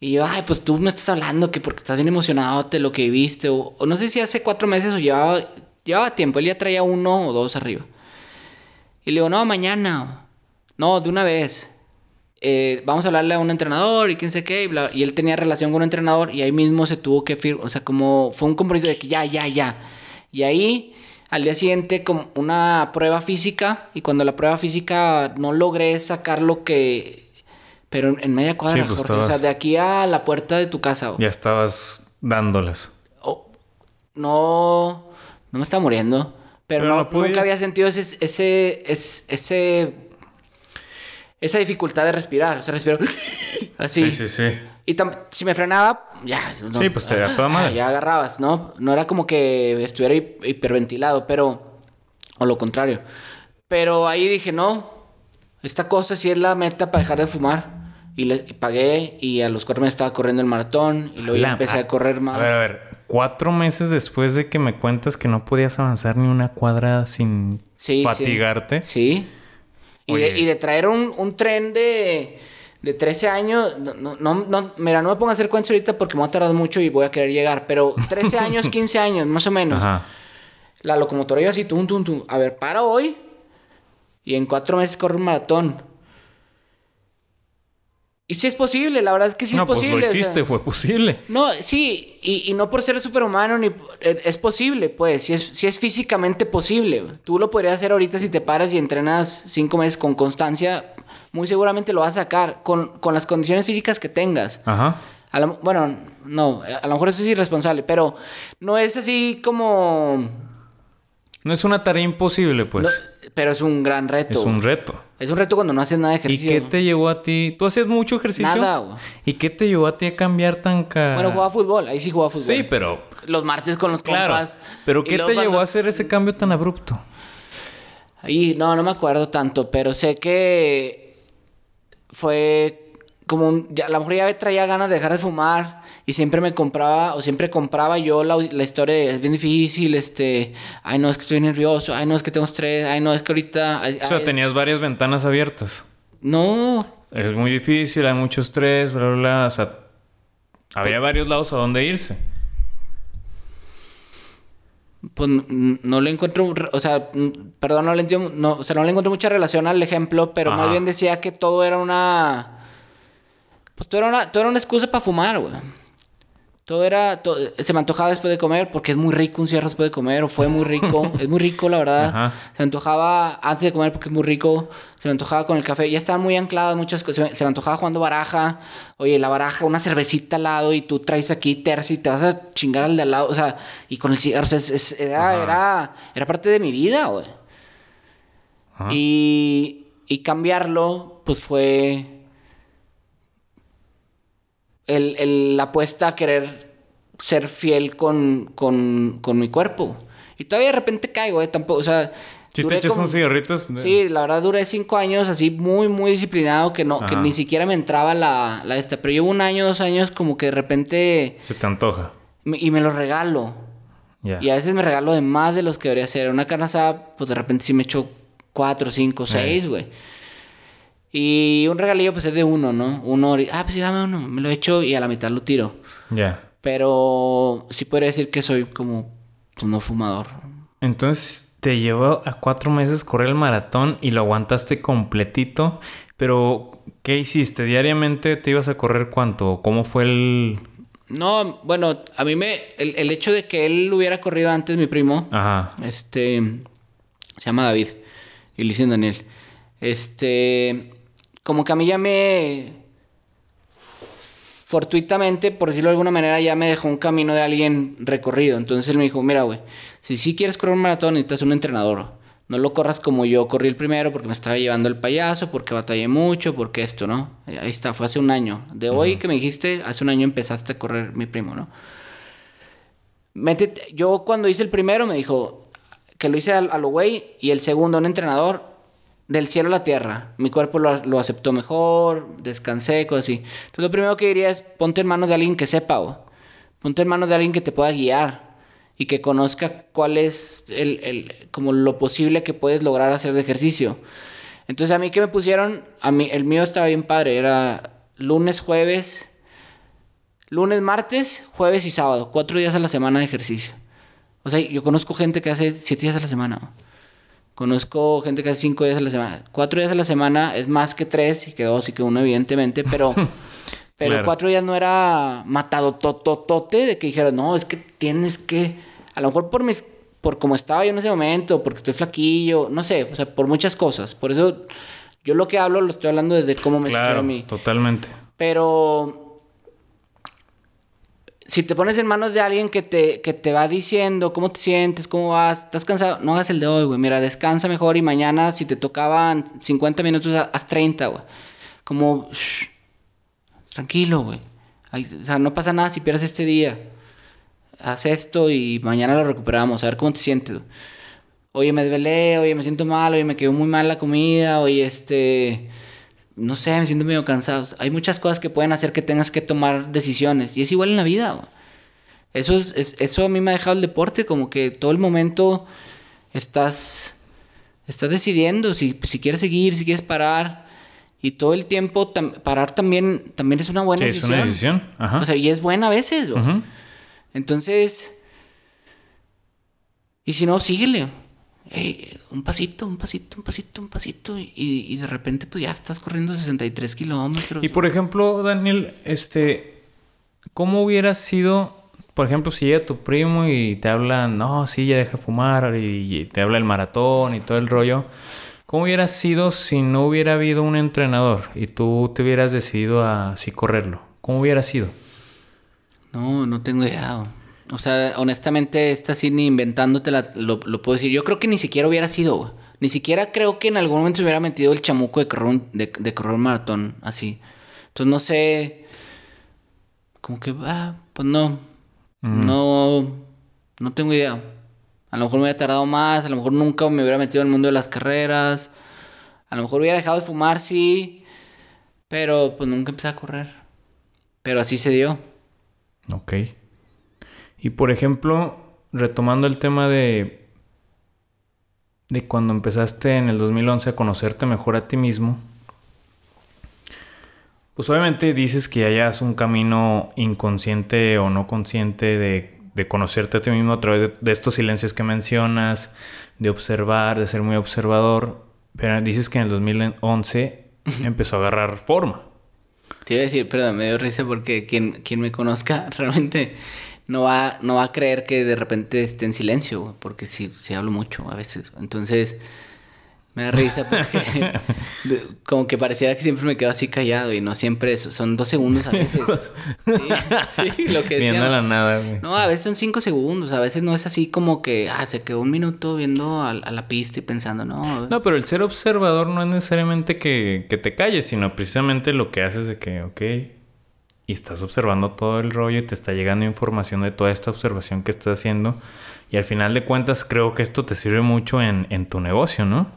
Y yo, ay, pues tú me estás hablando que porque estás bien emocionado de lo que viviste. O, no sé si hace cuatro meses o llevaba, llevaba tiempo. Él ya traía uno o dos arriba. Y le digo, no, mañana. No, de una vez. Eh, vamos a hablarle a un entrenador y quién sé qué. Y, y él tenía relación con un entrenador y ahí mismo se tuvo que firmar. O sea, como fue un compromiso de que ya, ya, ya. Y ahí, al día siguiente, como una prueba física. Y cuando la prueba física no logré sacar lo que. Pero en, en media cuadra, Sí, pues, Jorge. O sea, estabas- de aquí a la puerta de tu casa. Ya estabas dándolas. Oh, no, no me estaba muriendo. Pero, Pero no- no nunca había sentido ese, ese, ese, ese- esa dificultad de respirar. O sea, respiro así. Sí, sí, sí. Y si me frenaba, ya. no- Sí, pues, te da toda madre. Ya agarrabas, ¿no? No era como que estuviera hi- hiperventilado, pero. O lo contrario. Pero ahí dije, no. Esta cosa sí es la meta para dejar de fumar. Y, le, y pagué y a los cuatro meses estaba corriendo el maratón. Y luego ya empecé a correr más. A ver, a ver. Cuatro meses después de que me cuentas que no podías avanzar ni una cuadra sin Sí, fatigarte. Sí. Y, de, y de traer un, un tren de, de 13 años. No, no, no, mira, no me pongo a hacer cuentos ahorita porque me va a tardar mucho y voy a querer llegar. Pero 13 años, 15 años, más o menos. Ajá. La locomotora iba así, tum, tum, tum. A ver, para hoy. Y en cuatro meses corre un maratón. Y sí es posible, la verdad es que sí no, es pues posible. lo o sea. hiciste, fue posible. No, sí, y, y no por ser superhumano, ni eh, es posible, pues, si es, sí es físicamente posible. Tú lo podrías hacer ahorita si te paras y entrenas cinco meses con constancia, muy seguramente lo vas a sacar con, con las condiciones físicas que tengas. Ajá. A lo- bueno, no, a lo mejor eso es irresponsable, pero no es así como... No es una tarea imposible, pues. no, pero es un gran reto. es un reto. Es un reto cuando no haces nada de ¿Y ejercicio. qué te llevó a ti? ¿Tú hacías mucho ejercicio? Nada, güey. ¿Y qué te llevó a ti a cambiar tan ca... Bueno, jugaba fútbol, ahí sí jugaba fútbol. Sí, pero... Los martes con los Claro. compas. Pero Y ¿qué te cuando- llevó a hacer ese cambio tan abrupto? Ahí, no, no me acuerdo tanto, pero sé que fue como un... Ya, a lo mejor ya traía ganas de dejar de fumar y siempre me compraba, o siempre compraba yo la, la historia de es bien difícil, este... Ay, no, es que estoy nervioso, ay, no, es que tengo estrés, ay, no, es que ahorita... ay, O sea, ay, tenías varias ventanas abiertas. No, Es muy difícil, hay mucho estrés, bla, bla, bla. O sea, había varios lados a donde irse. pues no le encuentro, o sea, perdón, no le entiendo, no, o sea, no le encuentro mucha relación al ejemplo, pero más bien decía que todo era una, pues todo era una, todo era una excusa para fumar, güey. Todo era, to- se me antojaba después de comer porque es muy rico un cigarro después de comer o fue muy rico, es muy rico la verdad. Ajá. Se me antojaba antes de comer porque es muy rico, se me antojaba con el café, ya estaban muy ancladas muchas cosas, se me, se me antojaba jugando baraja, oye, la baraja, una cervecita al lado y tú traes aquí terci y te vas a chingar al de al lado, o sea, y con el cigarro, o sea, es- es- era, era, era parte de mi vida, güey. Y, y cambiarlo, pues fue el, el- la apuesta a querer ser fiel con, con, con mi cuerpo. Y todavía de repente caigo, ¿eh? Tampoco, o sea... Si te echas como- cigarritos... de- Sí, la verdad duré cinco años así muy, muy disciplinado que no, que ni siquiera me entraba la, la esta. Pero llevo un año, dos años como que de repente... Se te antoja. me- y me lo regalo. Y a veces me regalo de más de los que debería hacer. Una carne asada, pues de repente sí me echo cuatro, cinco, seis, güey. Y un regalillo, pues es de uno, ¿no? Uno, ah, pues sí, dame uno. Me lo echo y a la mitad lo tiro. Ya. Pero sí podría decir que soy como, pues no fumador. Entonces te llevó a cuatro meses correr el maratón y lo aguantaste completito. Pero, ¿qué hiciste? ¿Diariamente te ibas a correr cuánto? ¿Cómo fue el...? No, bueno, a mí me. El, el hecho de que él hubiera corrido antes, mi primo, Ajá. este. Se llama David. Y le dicen Daniel. Este. Como que a mí ya me. Fortuitamente, por decirlo de alguna manera, ya me dejó un camino de alguien recorrido. Entonces él me dijo: Mira, güey, si sí quieres correr un maratón, necesitas un entrenador. No lo corras como yo corrí el primero porque me estaba llevando el payaso, porque batallé mucho, porque esto, ¿no? Ahí está, fue hace un año. De hoy que me dijiste, hace un año empezaste a correr mi primo, ¿no? Métete- yo cuando hice el primero me dijo que lo hice a, a lo güey y el segundo un entrenador del cielo a la tierra. Mi cuerpo lo, lo aceptó mejor, descansé, cosas así. Entonces lo primero que diría es ponte en manos de alguien que sepa, ponte en manos de alguien que te pueda guiar y que conozca cuál es el, el- como lo posible que puedes lograr hacer de ejercicio. Entonces a mí que me pusieron, a mí el mío estaba bien padre, era lunes, jueves, Lunes, martes, jueves y sábado. Cuatro días a la semana de ejercicio. O sea, yo conozco gente que hace siete días a la semana. Conozco gente que hace cinco días a la semana. Cuatro días a la semana es más que tres y que dos y que uno, evidentemente, pero... Pero Claro. cuatro días no era matado tototote de que dijera, no, es que tienes que... A lo mejor por mis... Por como estaba yo en ese momento, porque estoy flaquillo, no sé, o sea, por muchas cosas. Por eso yo lo que hablo lo estoy hablando desde cómo me Claro, a mí. totalmente. Pero si te pones en manos de alguien que te, que te va diciendo cómo te sientes, cómo vas, estás cansado, no hagas el de hoy, güey. Mira, descansa mejor y mañana si te tocaban 50 minutos, ha- haz 30, güey. Como, tranquilo, güey. O sea, no pasa nada si pierdes este día. Haz esto y mañana lo recuperamos, a ver cómo te sientes. güey. Oye, me desvelé, oye, me siento mal, oye, me quedó muy mal la comida, oye, este no sé, me siento medio cansado. Hay muchas cosas que pueden hacer que tengas que tomar decisiones. Y es igual en la vida. Eso, es, es- eso a mí me ha dejado el deporte, como que todo el momento estás, estás decidiendo si, si quieres seguir, si quieres parar. Y todo el tiempo tam- parar también, también es una buena Sí, es decisión. una decisión. Ajá. O sea, y es buena a veces. Entonces, y si no, síguele. Un pasito, un pasito, un pasito, un pasito. Y, y de repente, pues ya estás corriendo 63 kilómetros. Y por ejemplo, Daniel, este, ¿cómo hubiera sido, por ejemplo, si llega tu primo y te habla, no, sí, ya deja de fumar y, y te habla el maratón y todo el rollo? ¿Cómo hubiera sido si no hubiera habido un entrenador y tú te hubieras decidido a sí correrlo? ¿Cómo hubiera sido? No, no tengo idea. O sea, honestamente, esta sí ni inventándote la, lo, lo puedo decir. Yo creo que ni siquiera hubiera sido, güey. Ni siquiera creo que en algún momento se hubiera metido el chamuco de correr un, de, de correr un maratón así. Entonces no sé. Como que, ah, pues no. No. No tengo idea. A lo mejor me hubiera tardado más. A lo mejor nunca me hubiera metido en el mundo de las carreras. A lo mejor hubiera dejado de fumar, sí. Pero pues nunca empecé a correr. Pero así se dio. Ok. Y por ejemplo, retomando el tema de de cuando empezaste en el 2011 a conocerte mejor a ti mismo, pues obviamente dices que hayas un camino inconsciente o no consciente de, de conocerte a ti mismo a través de, de estos silencios que mencionas, de observar, de ser muy observador, pero dices que en el 2011 empezó a agarrar forma. Te iba a decir, perdón, me dio risa porque quien, quien me conozca realmente no va, no va a creer que de repente esté en silencio, porque sí, sí hablo mucho a veces. Entonces, me da risa porque como que pareciera que siempre me quedo así callado y no siempre eso, son dos segundos a veces. Sí, sí, lo que Viendo la nada, güey. No, a veces son cinco segundos, a veces no es así como que, ah, se quedó un minuto viendo a, a la pista y pensando, no. No, pero el ser observador no es necesariamente que, que te calles, sino precisamente lo que haces de que, ok, y estás observando todo el rollo y te está llegando información de toda esta observación que estás haciendo. Y al final de cuentas creo que esto te sirve mucho en, en tu negocio, ¿no?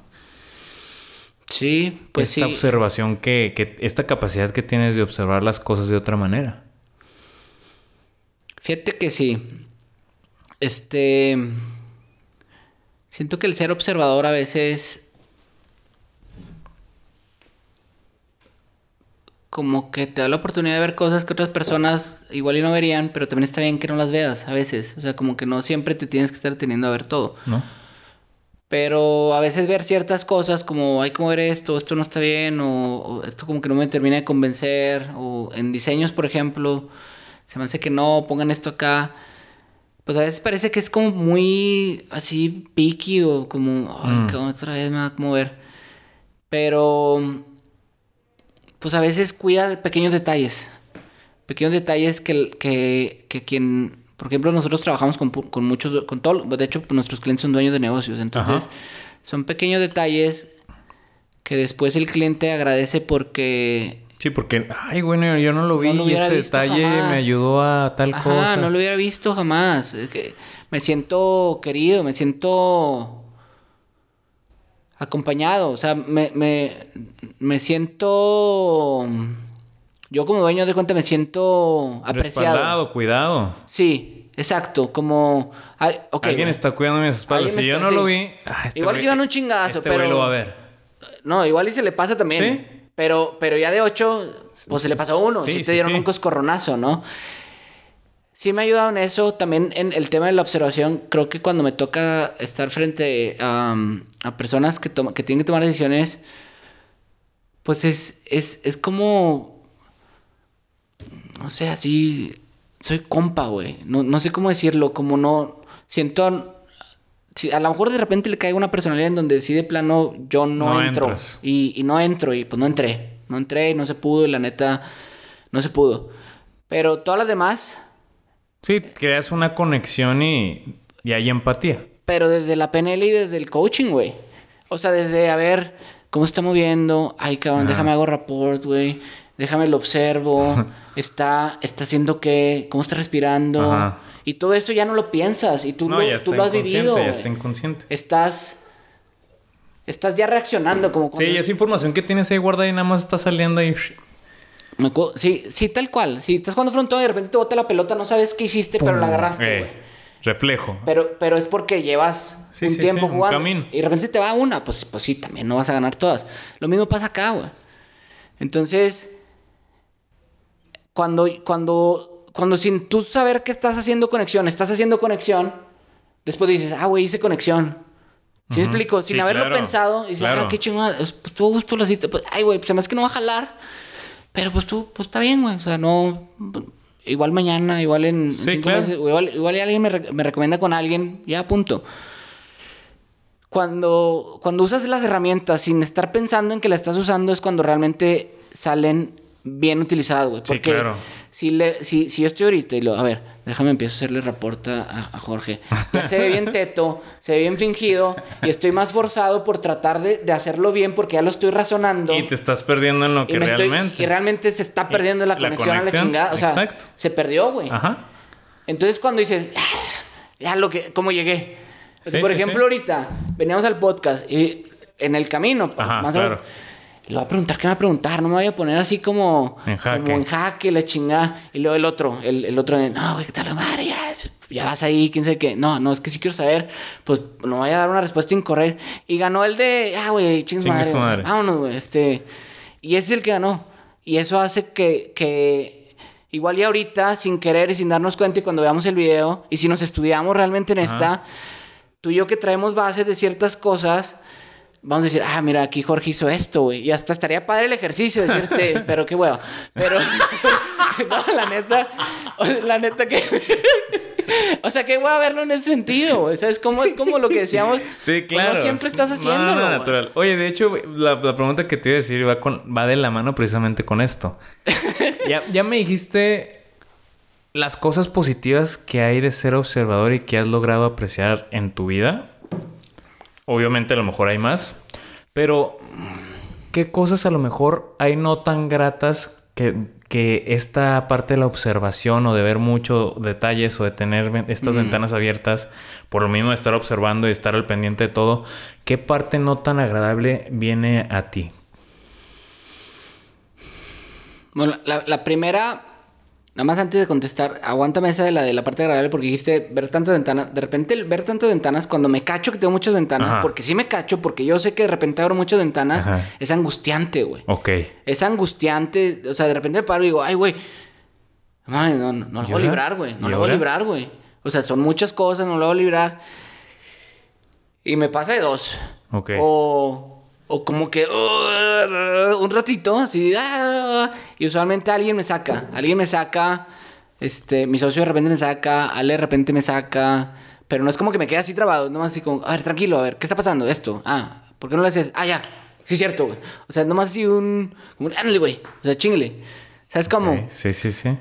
Sí, pues esta sí. observación que, que, esta capacidad que tienes de observar las cosas de otra manera. Fíjate que sí. Este. Siento que el ser observador a veces. Como que te da la oportunidad de ver cosas que otras personas igual y no verían, pero también está bien que no las veas a veces. O sea, como que no siempre te tienes que estar teniendo a ver todo. ¿No? Pero a veces ver ciertas cosas como hay que ver esto, esto no está bien, o, o esto como que no me termina de convencer, o en diseños, por ejemplo, se me hace que no, pongan esto acá. Pues a veces parece que es como muy así picky o como, ay, Mm. que otra vez me va a mover. Pero, pues a veces cuida de pequeños detalles. Pequeños detalles que, que, que quien, por ejemplo, nosotros trabajamos con, con muchos, con todo, de hecho, pues, nuestros clientes son dueños de negocios. Entonces, Ajá. son pequeños detalles que después el cliente agradece porque Sí, porque, ay, bueno, yo no lo vi No lo y este detalle jamás. me ayudó a tal Ajá, cosa. no lo hubiera visto jamás. Es que me siento querido, me siento acompañado. O sea, me, me, me siento. Yo como dueño de cuenta me siento apreciado. Respaldado, cuidado. Sí, exacto. Como. ay, ok, Alguien güey. está cuidando mis espaldas. Si yo no sí. lo vi, ah, este Igual si van un chingazo, este pero. lo va a ver. No, igual y se le pasa también. ¿Sí? Pero, pero ya de ocho, pues se le pasó uno. Sí, te dieron un coscorronazo, ¿no? Sí me ha ayudado en eso. También en el tema de la observación, creo que cuando me toca estar frente a, a personas que, toma- que tienen que tomar decisiones, pues es, es, es como... No sé, así... Soy compa, güey. No, no sé cómo decirlo. Como no... Siento... si a lo mejor de repente le caiga una personalidad en donde sí de plano yo no, No entro. Y, y no entro y pues no entré. No entré y no se pudo y la neta no se pudo. Pero todas las demás, Sí, creas una conexión y, y hay empatía. pero desde la PNL y desde el coaching, güey. O sea, desde a ver cómo se está moviendo. Ay, cabrón, Ajá. déjame hago rapport, güey. Déjame lo observo. está, está haciendo qué, cómo está respirando. Ajá. Y todo eso ya no lo piensas. Y tú, no, lo, ya tú está lo has inconsciente, vivido. ya está inconsciente. Estás. Estás ya reaccionando como Sí, cuando- y esa información que tienes ahí guardada y nada más está saliendo ahí. Me acuerdo- sí, sí, tal cual. Si estás jugando frontón y de repente te bota la pelota, no sabes qué hiciste, pero la agarraste, Eh, güey. reflejo. Pero, pero es porque llevas Sí, un sí, tiempo sí, jugando. Y de repente te va una, pues, pues sí, también no vas a ganar todas. Lo mismo pasa acá, güey. Entonces, cuando, cuando, cuando sin tú saber que estás haciendo conexión, estás haciendo conexión, después dices, ah, güey, hice conexión. ¿Sí me explico? Sin Sí, haberlo claro, pensado, dices, claro. ah, qué chingada, pues tuvo gusto la cita. Pues, ay, güey, pues, se me hace que no va a jalar. Pero pues tú, pues está bien, güey. O sea, no. Igual mañana, igual en Sí, cinco claro. meses, igual, igual alguien me, re- me recomienda con alguien, ya punto. Cuando, cuando usas las herramientas sin estar pensando en que las estás usando es cuando realmente salen bien utilizadas, güey. Sí, Porque claro. si, le, si, si yo estoy ahorita y lo, a ver, déjame empiezo a hacerle reporta a, a Jorge. Ya se ve bien teto, se ve bien fingido y estoy más forzado por tratar de, de hacerlo bien porque ya lo estoy razonando. Y te estás perdiendo en lo Y que me estoy- realmente. y realmente se está perdiendo la la conexión, a la chingada. O sea, exacto. se perdió, güey. Ajá. Entonces cuando dices, "Ah, ya lo que, ¿cómo llegué? Sí, por sí, ejemplo, sí. ahorita veníamos al podcast y en el camino, Ajá, más o menos. Le voy a preguntar qué me va a preguntar, no me voy a poner así como En jaque. como en jaque, la chingada. Y luego el otro, el, el otro, no, güey, ¿qué tal la madre? Ya, ya vas ahí, quién sabe qué. No, no, es que sí quiero saber, pues no vaya a dar una respuesta incorrecta. Y ganó el de, ah, güey, Chingue madre. madre. Vámonos, güey, este. Y ese es el que ganó. Y eso hace que, que igual y ahorita, sin querer y sin darnos cuenta, y cuando veamos el video, y si nos estudiamos realmente en Ajá. esta, tú y yo que traemos bases de ciertas cosas, vamos a decir, ah, mira, aquí Jorge hizo esto, güey. Y hasta estaría padre el ejercicio, decirte, pero qué huevo. Pero, no, la neta, la neta que. o sea, qué huevo verlo en ese sentido, güey. ¿Sabes cómo es como lo que decíamos? Sí, claro. no siempre estás No, haciéndolo. no, güey. natural. Oye, de hecho, la, la pregunta que te iba a decir va, con, va de la mano precisamente con esto. ya, ya me dijiste las cosas positivas que hay de ser observador y que has logrado apreciar en tu vida. Obviamente, a lo mejor hay más. Pero, ¿qué cosas a lo mejor hay no tan gratas que, que esta parte de la observación o de ver mucho detalles o de tener estas ventanas abiertas, por lo mismo de estar observando y estar al pendiente de todo, ¿qué parte no tan agradable viene a ti? Bueno, la, la primera Nada más antes de contestar, aguántame esa de la de la parte agradable porque dijiste ver tantas ventanas. De repente, el ver tantas ventanas, cuando me cacho que tengo muchas ventanas, Ajá. porque sí me cacho, porque yo sé que de repente abro muchas ventanas, Ajá. es angustiante, güey. Ok. Es angustiante. O sea, de repente me paro y digo, ay, güey. Mami, no, no, no lo ¿Y voy a librar, güey. No ¿Y lo voy a librar, güey. O sea, son muchas cosas, no lo voy a librar. Y me pasa de dos. Ok. O, o como que uh, un ratito, así. ah, y usualmente alguien me saca. Alguien me saca. Este, mi socio de repente me saca. Ale de repente me saca. Pero no es como que me quede así trabado. Nomás así como, a ver, tranquilo, a ver, ¿qué está pasando? Esto. Ah, ¿por qué no lo haces? Ah, ya. Sí, cierto, güey. O sea, nomás así un. Como un güey. O sea, chingle. ¿Sabes cómo? Sí, sí, sí.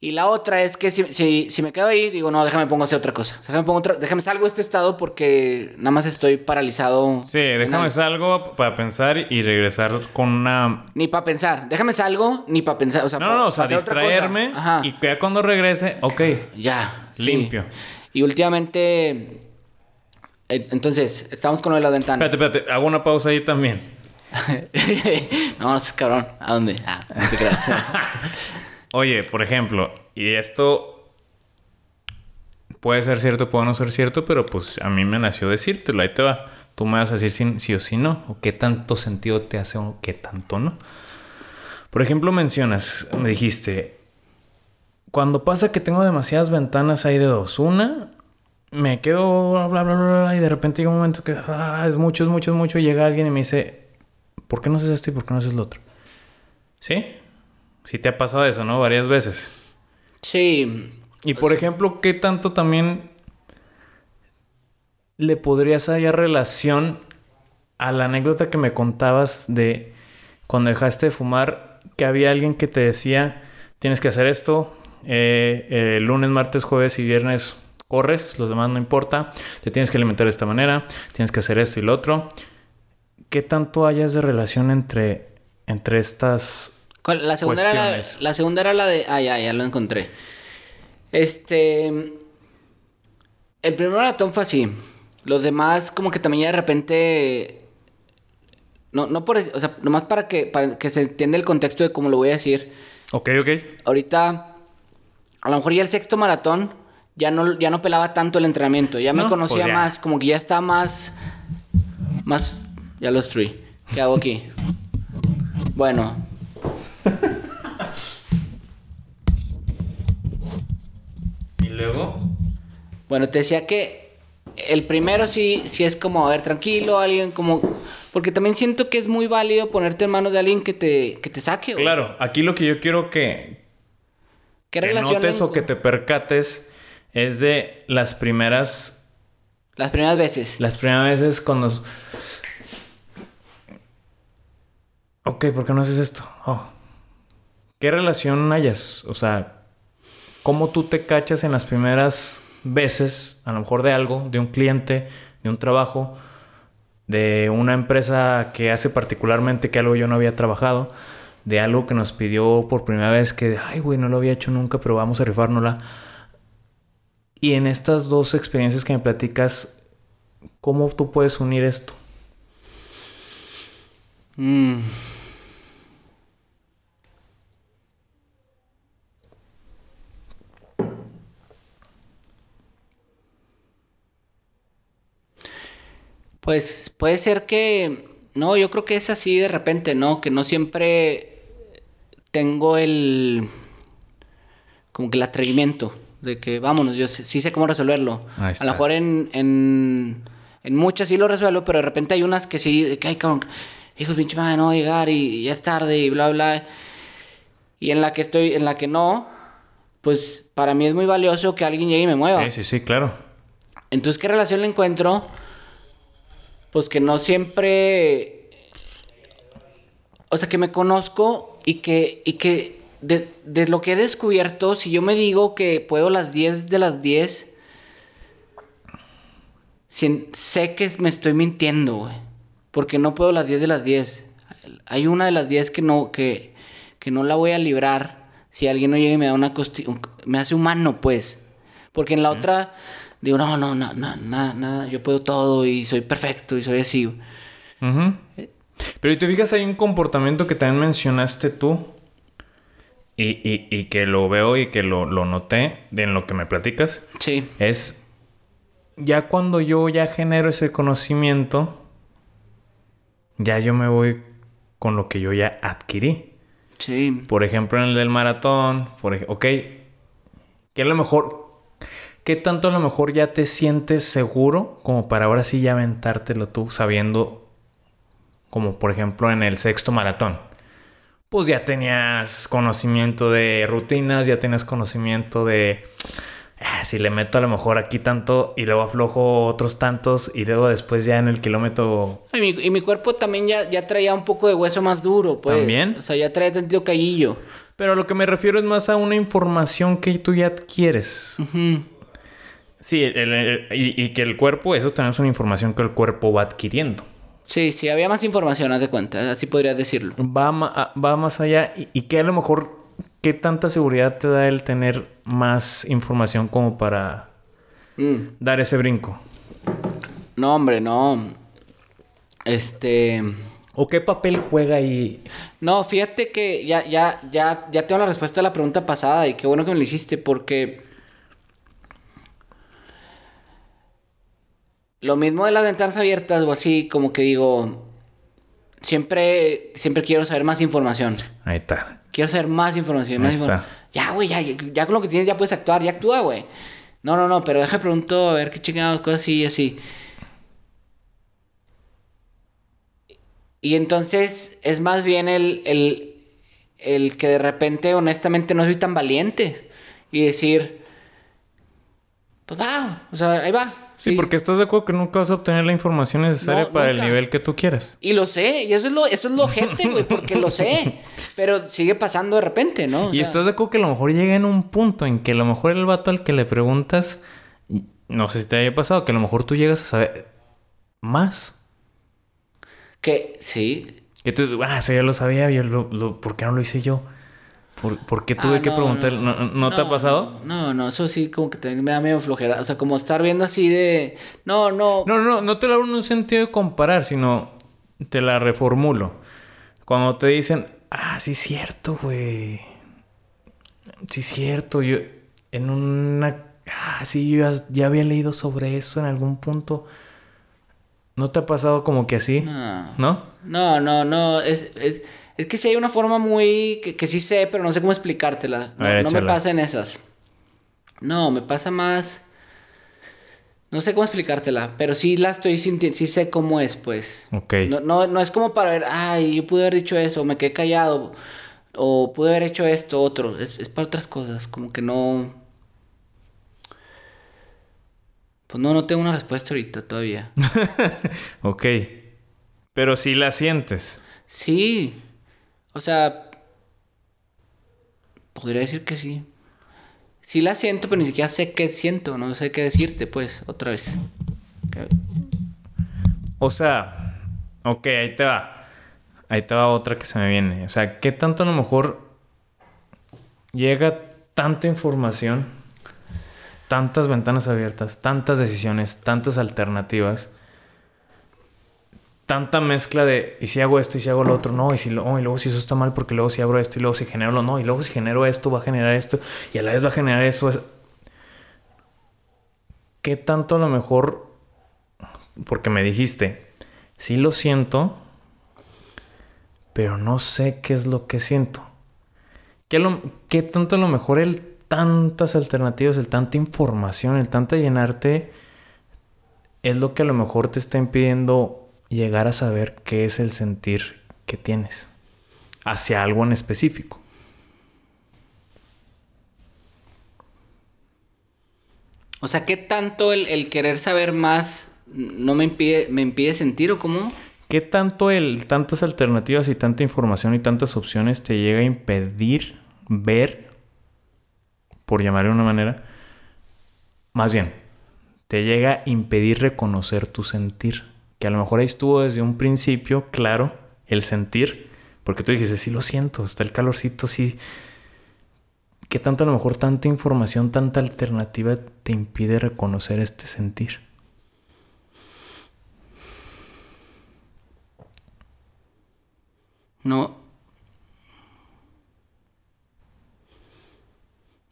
Y la otra es que si, si, si me quedo ahí, digo, no, déjame pongo a hacer otra cosa. Déjame, pongo otra, déjame salgo de este estado porque nada más estoy paralizado. Sí, déjame algo. salgo para pensar y regresar con una... Ni para pensar. Déjame salgo, ni para pensar. O sea, No, no, o sea, distraerme y que cuando regrese, ok. Ya. sí. Limpio. Y últimamente. eh, Entonces, estamos con lo de la ventana. Espérate, espérate, hago una pausa ahí también. no, no seas cabrón. ¿A dónde? Ah, no te creas. Oye, por ejemplo, y esto puede ser cierto, puede no ser cierto, pero pues a mí me nació decírtelo, ahí te va. Tú me vas a decir si, sí o si no, o qué tanto sentido te hace o qué tanto no. Por ejemplo, mencionas, me dijiste, cuando pasa que tengo demasiadas ventanas hay de dos. Una, me quedo bla, bla, bla, bla, y de repente llega un momento que ah, es mucho, es mucho, es mucho, y llega alguien y me dice, ¿por qué no haces esto y por qué no haces lo otro? ¿Sí? Sí te ha pasado eso, ¿no? Varias veces. sí. Y por ejemplo, ¿qué tanto también le podrías hallar relación a la anécdota que me contabas de cuando dejaste de fumar, que había alguien que te decía, tienes que hacer esto, eh, eh, lunes, martes, jueves y viernes corres, los demás no importa, te tienes que alimentar de esta manera, tienes que hacer esto y lo otro. ¿Qué tanto hayas de relación entre, entre estas... ¿Cuál? La segunda, era la, segunda era la de. Ah, ya, ya lo encontré. Este. El primer maratón fue así. Los demás, como que también ya de repente. No, no por eso. O sea, nomás para que, para que se entienda el contexto de cómo lo voy a decir. Ok, ok. Ahorita. A lo mejor ya el sexto maratón. Ya no, ya no pelaba tanto el entrenamiento. Ya me No, conocía pues ya. más. Como que ya está más. Más. Ya lo destruí. ¿Qué hago aquí? Bueno. Luego... Bueno, te decía que el primero sí, sí es como, a ver, tranquilo, alguien como... Porque también siento que es muy válido ponerte en manos de alguien que te, que te saque. güey. Claro, aquí lo que yo quiero que, ¿Qué que notes o que te percates es de las primeras Las primeras veces. las primeras veces cuando Ok, ¿por qué no haces esto? Oh. ¿Qué relación hayas? O sea, ¿cómo tú te cachas en las primeras veces, a lo mejor de algo, de un cliente, de un trabajo, de una empresa que hace particularmente que algo yo no había trabajado, de algo que nos pidió por primera vez que, ay, güey, no lo había hecho nunca, pero vamos a rifárnosla. Y en estas dos experiencias que me platicas, ¿cómo tú puedes unir esto? Mm. Pues puede ser que... No, yo creo que es así de repente, ¿no? Que no siempre tengo el... Como que el atrevimiento de que vámonos, yo sí sé cómo resolverlo. Ahí A lo mejor en, en, en muchas sí lo resuelvo, pero de repente hay unas que sí, de que, ay, cabrón, hijos, pinche madre, no llegar y, y ya es tarde y bla, bla. Y en la que estoy, en la que no, pues para mí es muy valioso que alguien llegue y me mueva. Sí, sí, sí, claro. Entonces, ¿qué relación le encuentro? Pues que no siempre. O sea, que me conozco y que, y que de, de lo que he descubierto, si yo me digo que puedo las 10 de las 10, sin- sé que me estoy mintiendo, güey. Porque no puedo las 10 de las 10. Hay una de las 10 que no, que, que no la voy a librar si alguien no llega y me da una costi- me hace humano, pues. Porque en la otra digo, no, no, no, no, nada, nada, yo puedo todo y soy perfecto y soy así. Pero y te fijas, hay un comportamiento que también mencionaste tú. y, que lo veo y que lo, lo noté en lo que me platicas. Sí. Es ya cuando yo ya genero ese conocimiento, ya yo me voy con lo que yo ya adquirí. Sí. Por ejemplo, en el del maratón, por ok, que a lo mejor, ¿qué tanto a lo mejor ya te sientes seguro como para ahora sí ya aventártelo tú sabiendo, como por ejemplo en el sexto maratón? Pues ya tenías conocimiento de rutinas, ya tenías conocimiento de Ah, si le meto a lo mejor aquí tanto y luego aflojo otros tantos y luego después ya en el kilómetro... Y mi, y mi cuerpo también ya, ya, traía un poco de hueso más duro, pues. También. O sea, ya traía tanto callillo. Pero a lo que me refiero es más a una información que tú ya adquieres. Sí, y, que el cuerpo, eso también es una información que el cuerpo va adquiriendo. Sí, sí, había más información, haz de cuenta, así podrías decirlo. Va, va más allá y, y que a lo mejor ¿qué tanta seguridad te da el tener más información como para mm. dar ese brinco? No, hombre, no. Este. ¿O qué papel juega ahí? No, fíjate que ya, ya, ya, ya tengo la respuesta a la pregunta pasada y qué bueno que me lo hiciste porque. Lo mismo de las ventanas abiertas o así, como que digo. Siempre, siempre quiero saber más información. Ahí está. Quiero saber más información. Más información. Ya, güey, ya, ya con lo que tienes ya puedes actuar, ya actúa, güey. No, no, no, pero deja pregunto a ver qué chingados, cosas así y así. Y entonces es más bien el, el, el que de repente, honestamente, no soy tan valiente. Y decir, pues va, o sea, ahí va. Sí, porque estás de acuerdo que nunca vas a obtener la información necesaria para el nivel que tú quieras. Y lo sé, y eso es lo, eso es lo gente, güey, porque lo sé. Pero sigue pasando de repente, ¿no? y estás de acuerdo que a lo mejor llega en un punto en que a lo mejor el vato al que le preguntas, no sé si te haya pasado, que a lo mejor tú llegas a saber más. Que sí. Que tú, ah, eso ya lo sabía, yo lo, ¿por qué no lo hice yo? ¿Por, qué tuve ah, que preguntar? ¿No, te ha pasado? No, no, eso sí como que me da medio flojera. O sea, como estar viendo así de... No, no. No, no, no te lo hago en un sentido de comparar, sino te la reformulo. Cuando te dicen, ah, sí es cierto, güey. Sí es cierto, yo en una... Ah, sí, yo ya, había leído sobre eso en algún punto. ¿No te ha pasado como que así? No. ¿No? No, no, no. es, es que sí hay una forma muy... que, sí sé, pero no sé cómo explicártela. No, me pasa en esas. No, me pasa más... No sé cómo explicártela, pero sí la estoy sintiendo, sí sé cómo es, pues. Ok. No, no, es como para ver, ay, yo pude haber dicho eso, me quedé callado, o pude haber hecho esto, otro. Es, es para otras cosas, como que no... Pues no, no tengo una respuesta ahorita todavía. ok. Pero sí la sientes. Sí. O sea, podría decir que sí. Sí la siento, pero ni siquiera sé qué siento, no sé qué decirte, pues, otra vez. O sea, ok, ahí te va. Ahí te va otra que se me viene. O sea, ¿qué tanto a lo mejor llega tanta información, tantas ventanas abiertas, tantas decisiones, tantas alternativas? Tanta mezcla de, y si hago esto y si hago lo otro, no, y si lo, y luego si eso está mal porque luego si abro esto y luego si genero lo, no, y luego si genero esto va a generar esto y a la vez va a generar eso. ¿Qué tanto a lo mejor, porque me dijiste, sí lo siento, pero no sé qué es lo que siento? ¿Qué, lo, qué tanto a lo mejor el tantas alternativas, el tanta información, el tanta llenarte, es lo que a lo mejor te está impidiendo llegar a saber qué es el sentir que tienes hacia algo en específico. O sea, ¿qué tanto el, querer saber más no me impide, me impide sentir o cómo? ¿Qué tanto el tantas alternativas y tanta información y tantas opciones te llega a impedir ver, por llamarle de una manera, más bien, te llega a impedir reconocer tu sentir? Que a lo mejor ahí estuvo desde un principio claro el sentir, porque tú dijiste, sí lo siento, está el calorcito, sí. ¿Qué tanto a lo mejor tanta información, tanta alternativa te impide reconocer este sentir? No.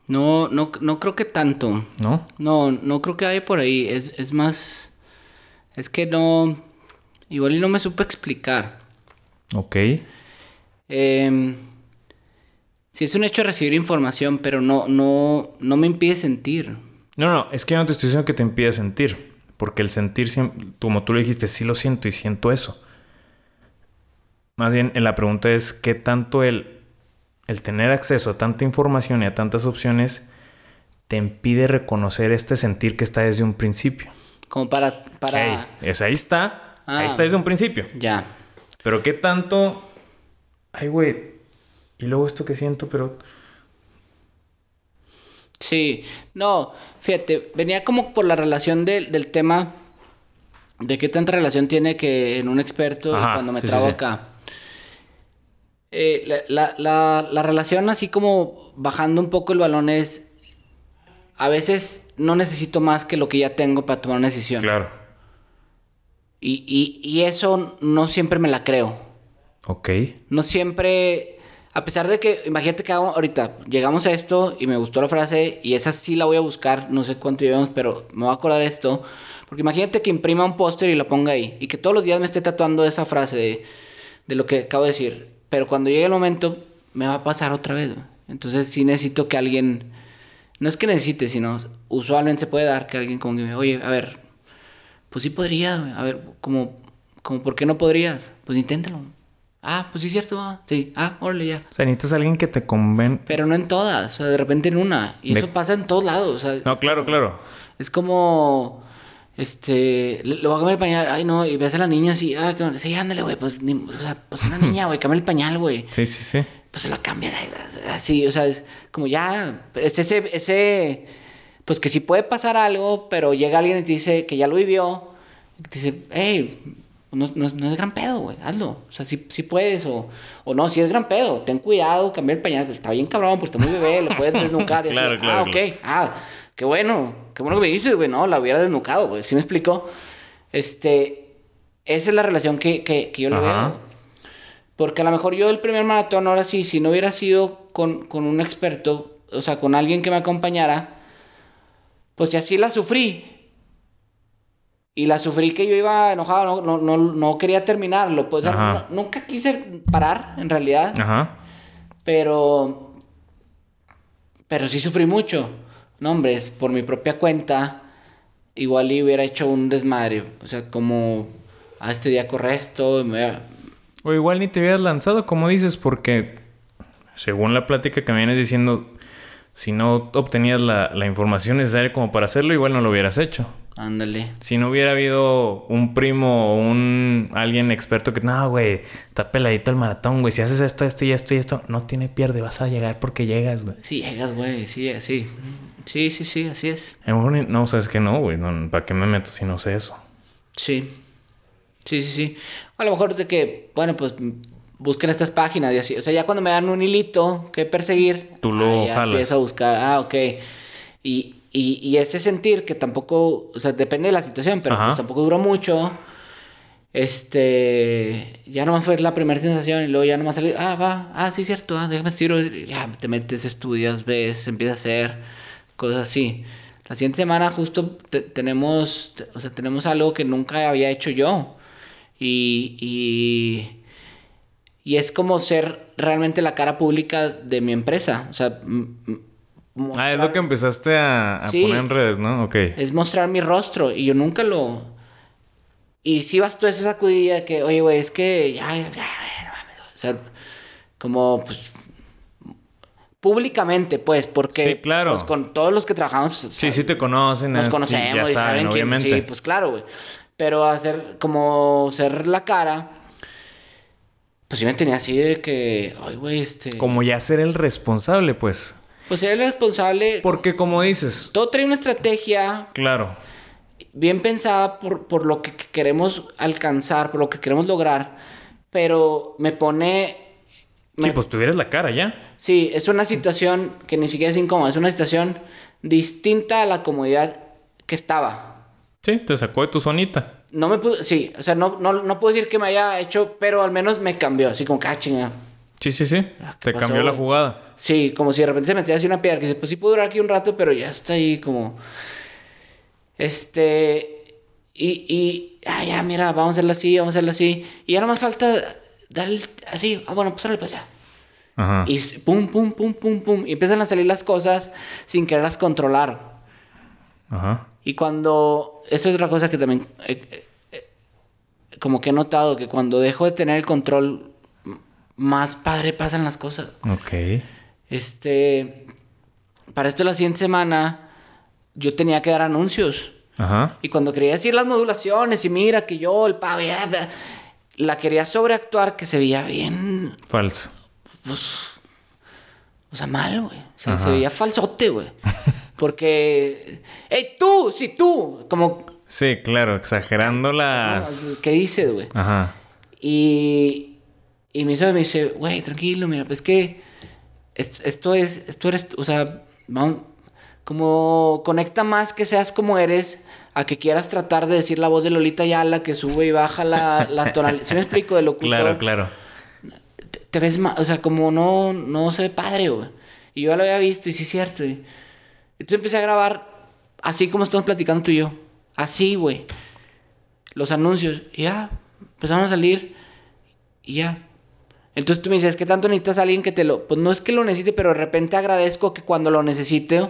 no, no, no creo que tanto. ¿No? No, no creo que vaya por ahí. Es, es más. Es que no. Igual y no me supe explicar. Ok. Eh, sí, es un hecho recibir información, pero no, no, no me impide sentir. No, no, es que yo no te estoy diciendo que te impida sentir. Porque el sentir, como tú lo dijiste, sí lo siento y siento eso. Más bien, la pregunta es qué tanto el, el tener acceso a tanta información y a tantas opciones te impide reconocer este sentir que está desde un principio. Como para. para... Es, ahí está. Ahí Ah. está desde un principio. Ya. Pero qué tanto. Ay, güey. Y luego esto que siento, pero. Sí, no, fíjate, venía como por la relación del, del tema de qué tanta relación tiene que en un experto y cuando me sí, sí, trabo sí. acá. Eh, la, la, la, la relación así como bajando un poco el balón es, a veces no necesito más que lo que ya tengo para tomar una decisión. Claro. Y, y, y eso no siempre me la creo. Ok. No siempre, a pesar de que, imagínate que hago- ahorita llegamos a esto y me gustó la frase y esa sí la voy a buscar, no sé cuánto llevamos, pero me voy a acordar de esto. Porque imagínate que imprima un póster y lo ponga ahí y que todos los días me esté tatuando esa frase de, de lo que acabo de decir. Pero cuando llegue el momento, me va a pasar otra vez. Entonces sí necesito que alguien, no es que necesite, sino usualmente se puede dar que alguien como que me, oye, a ver, pues sí podría, a ver, como, como, ¿por qué no podrías? Pues inténtalo. Ah, pues sí es cierto, ah, sí, ah, órale ya. O sea, necesitas a alguien que te conven. Pero no en todas, o sea, de repente en una. Y De- eso pasa en todos lados, o sea. No, claro, como- claro. Es como, este, le voy a cambiar el pañal, ay no, y ves a la niña así, ah, que- sí, ándale, güey, pues, ni- o sea, pues una niña, güey, cambia el pañal, güey. Sí, sí, sí. Pues se la cambias así, o sea, es como ya, es ese, ese, pues que si puede pasar algo, pero llega alguien y te dice que ya lo vivió, y te dice, hey, no, no, no es gran pedo, güey, hazlo, o sea, si, si puedes, o, o no, si es gran pedo, ten cuidado, cambia el pañal, pues, está bien cabrón, pues está muy bebé, lo puedes desnucar y así, Claro, claro, ah, ok, claro. ah, qué bueno, qué bueno que me dices, güey, no, la hubiera desnucado, güey, ¿sí me explicó? Este, esa es la relación que, que, que yo le veo. Porque a lo mejor yo el primer maratón, ahora sí, si no hubiera sido con, con un experto, o sea, con alguien que me acompañara, pues si así la sufrí. Y la sufrí que yo iba enojado, no, no, no, no quería terminarlo. Pues, no- nunca quise parar, en realidad. Ajá. Pero. Pero sí sufrí mucho. No, hombre, es por mi propia cuenta. Igual y hubiera hecho un desmadre. O sea, como. A este día corre esto. me O igual ni te hubieras lanzado, como dices, porque según la plática que me vienes diciendo, si no obtenías la, la información necesaria como para hacerlo, igual no lo hubieras hecho. Ándale. Si no hubiera habido un primo o un alguien experto que, no, güey, está peladito el maratón, güey, si haces esto, esto y esto y esto, no tiene pierde, vas a llegar porque llegas, güey. Sí, llegas, güey. Sí, sí. Sí, sí, sí, así es. A lo mejor ni- no, sabes que no, güey, no, ¿para qué me meto si no sé eso? Sí. Sí, sí, sí. A lo mejor de que, bueno, pues busquen estas páginas y así. O sea, ya cuando me dan un hilito que perseguir, Tú lo ah, ya jalas. empiezo a buscar. Ah, ok. Y, y, y ese sentir que tampoco, o sea, depende de la situación, pero pues tampoco duró mucho. Este, ya nomás fue la primera sensación y luego ya nomás salir, ah, va, ah, sí, cierto, ah, déjame estiro, y ya te metes, estudias, ves, empiezas a hacer cosas así. La siguiente semana justo te- tenemos, te- o sea, tenemos algo que nunca había hecho yo. Y, y, y es como ser realmente la cara pública de mi empresa. O sea, m- m- Ah, es lo mostrar- que empezaste a, a Sí. poner en redes, ¿no? Ok. es mostrar mi rostro y yo nunca lo... Y si vas tú esa sacudida de que, oye, güey, es que ya, ya, ya, no mames", O sea, como, pues, públicamente, pues, porque... Sí, claro. Pues con todos los que trabajamos... pues, Sí, sí te conocen. nos eh, sí, conocemos ya y saben quién... obviamente. Sí, pues claro, güey. Pero hacer, como ser la cara... Pues sí me tenía así de que, ay, güey, este... Como ya ser el responsable, pues. Pues ser el responsable... Porque como dices, Todo trae una estrategia claro. bien pensada por, por lo que queremos alcanzar, por lo que queremos lograr, pero me pone... Sí, pues tuvieras la cara ya. sí, es una situación que ni siquiera es incómoda, es una situación distinta a la comodidad que estaba. Sí, te sacó de tu zonita. No me pude, sí, o sea, no, no, no puedo decir que me haya hecho, pero al menos me cambió, así como que, ah, chinga. Sí, Sí, sí. Ah, ¿qué Te pasó, cambió la güey? jugada. Sí, como si de repente se metía así una piedra, que dice, pues sí puedo durar aquí un rato, pero ya está ahí como... Este... Y, y... Ah, ya, mira, vamos a hacerlo así, vamos a hacerlo así. Y ya nomás falta dar el... Así, ah, bueno, pues órale, pues ya. Ajá. Y pum, pum, pum, pum, pum. Y empiezan a salir las cosas sin quererlas controlar. Ajá. Y cuando... Eso es otra cosa que también... eh, eh, eh, como que he notado que cuando dejo de tener el control, más padre pasan las cosas. Ok. Este... Para esto la siguiente semana, yo tenía que dar anuncios. Ajá. Y cuando quería decir las modulaciones y mira que yo, el da- la quería sobreactuar que se veía bien Falso. pues, o sea, mal, güey. O sea, se veía falsote, güey. Porque, ¡Ey, tú! ¡Sí, tú! Como, Sí, claro, exagerando las. ¿qué dices, güey? Ajá. Y, y mi suegra me dice, güey, tranquilo, mira, pues que es- esto es, esto eres, o sea, vamos, como conecta más que seas como eres a que quieras tratar de decir la voz de Lolita Yala que sube y baja la, la tonalidad. ¿Sí me explico? De locutor. Claro, claro. te, te ves más, o sea, como no, no se ve padre, güey. Y yo ya lo había visto y sí es cierto. Y, entonces empecé a grabar así como estamos platicando tú y yo. Así, güey. Los anuncios. Y ya, empezaron a salir. Y ya. Entonces tú me dices, ¿qué tanto necesitas a alguien que te lo... Pues no es que lo necesite, pero de repente agradezco que cuando lo necesite,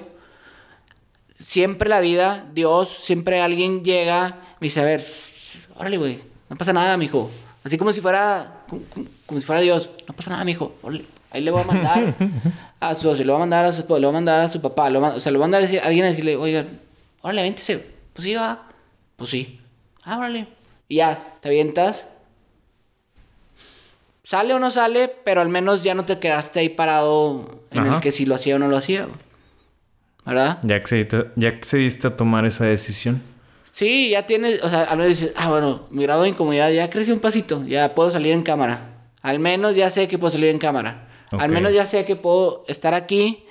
siempre la vida, Dios, siempre alguien llega, me dice, a ver, órale, güey, no pasa nada, mijo. Así como si fuera, como, si fuera Dios, no pasa nada, mijo. Órale, ahí le voy a mandar a su socio, le voy a mandar a su esposo, le voy a mandar a su papá, le voy a ma- o sea, le voy a mandar a decir- a alguien a decirle, oigan, órale, véntese. Pues sí, va. Pues sí. Ah, órale. Y ya, te avientas. Sale o no sale, pero al menos ya no te quedaste ahí parado en Ajá. el que si lo hacía o no lo hacía. ¿Verdad? Ya accediste, ya accediste a tomar esa decisión. Sí, ya tienes, o sea, al menos dices, ah, bueno, mi grado de incomodidad ya creció un pasito, ya puedo salir en cámara. Al menos ya sé que puedo salir en cámara. Al menos ya sé que puedo estar aquí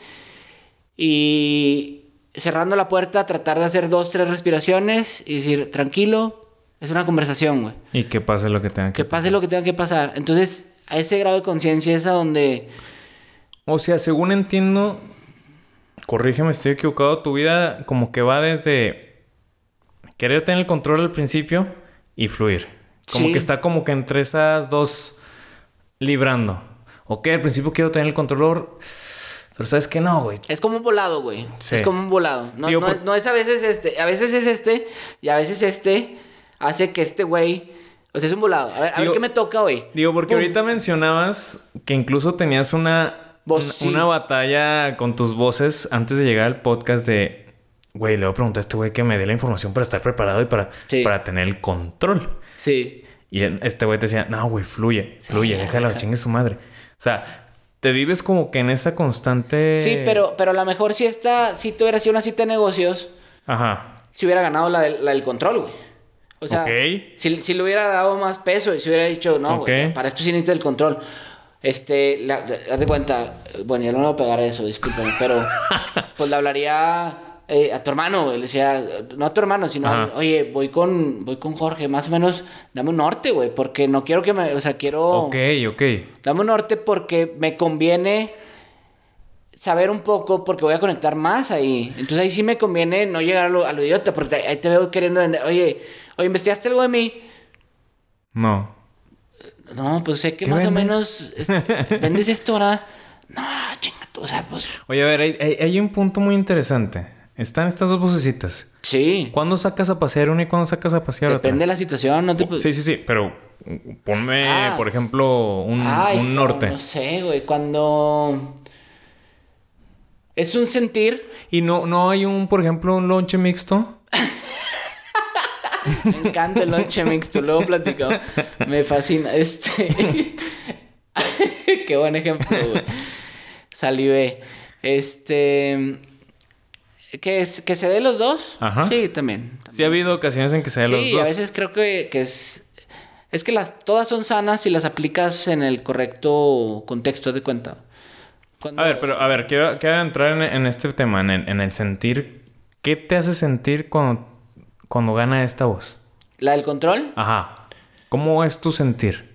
y cerrando la puerta, tratar de hacer dos, tres respiraciones y decir, tranquilo, es una conversación, güey. Y que pase lo que tenga que Que pase lo que tenga que pasar. Entonces, a ese grado de conciencia es a donde... O sea, según entiendo, corrígeme, estoy equivocado, tu vida como que va desde querer tener el control al principio y fluir. Como Sí. que está como que entre esas dos librando. Ok, al principio quiero tener el control, pero sabes que no, güey. Es como un volado, güey. Sí. Es como un volado. No, Digo, no, por- no es a veces este. A veces es este. Y a veces este hace que este güey. O sea, es un volado. A ver, a ver qué me toca hoy. Digo, porque Pum. ahorita mencionabas que incluso tenías una, Voz, una, sí. una batalla con tus voces antes de llegar al podcast de, güey, le voy a preguntar a este güey que me dé la información para estar preparado y para, Sí. para tener el control. Sí. Y este güey te decía, no, güey, fluye, fluye, déjala, chingue su madre. O sea, te vives como que en esa constante... Sí, pero, pero a lo mejor si esta. Si tú hubieras sido una cita de negocios. Ajá. Si hubiera ganado la, del- la del control, güey. O sea, Ok. si, si le hubiera dado más peso y si hubiera dicho, no, güey, Ok. para esto sí necesito el control. Este, la- haz de cuenta, bueno, yo no voy a pegar eso, discúlpeme, pero pues le hablaría eh, a tu hermano, güey, le decía, no a tu hermano, sino, a- Ajá. oye, voy con, voy con Jorge, más o menos, dame un norte, güey, porque no quiero que me, o sea, quiero, Ok, ok. dame un norte porque me conviene saber un poco porque voy a conectar más ahí. Entonces ahí sí me conviene no llegar a lo, a lo idiota, porque ahí te veo queriendo vender, oye, oye, ¿investigaste algo de mí? No. No, pues sé que ¿Qué más o menos es- vendes esto, ¿verdad? No, chinga, tú, o sea, pues Oye, a ver, hay, hay- hay un punto muy interesante. Están estas dos vocecitas. sí. ¿Cuándo sacas a pasear una y cuándo sacas a pasear otra? Depende de la situación, no te Sí, sí, sí, pero ponme, Ah. por ejemplo, un, Ay, un no, norte. No sé, güey, cuando es un sentir, Y no, no hay un, por ejemplo, un lonche mixto. me encanta el lonche mixto, luego platico. Me fascina este Qué buen ejemplo, güey. Salivé. Este que es que se dé los dos? Ajá. Sí, también. Sí ha habido ocasiones en que se den los Sí, dos. a veces creo que, que es. Es que las, todas son sanas si las aplicas en el correcto contexto de cuenta. Cuando- A ver, pero a ver, quiero, quiero entrar en, en este tema, en el, en el sentir. ¿Qué te hace sentir cuando, cuando gana esta voz? La del control, Ajá. ¿Cómo es tu sentir?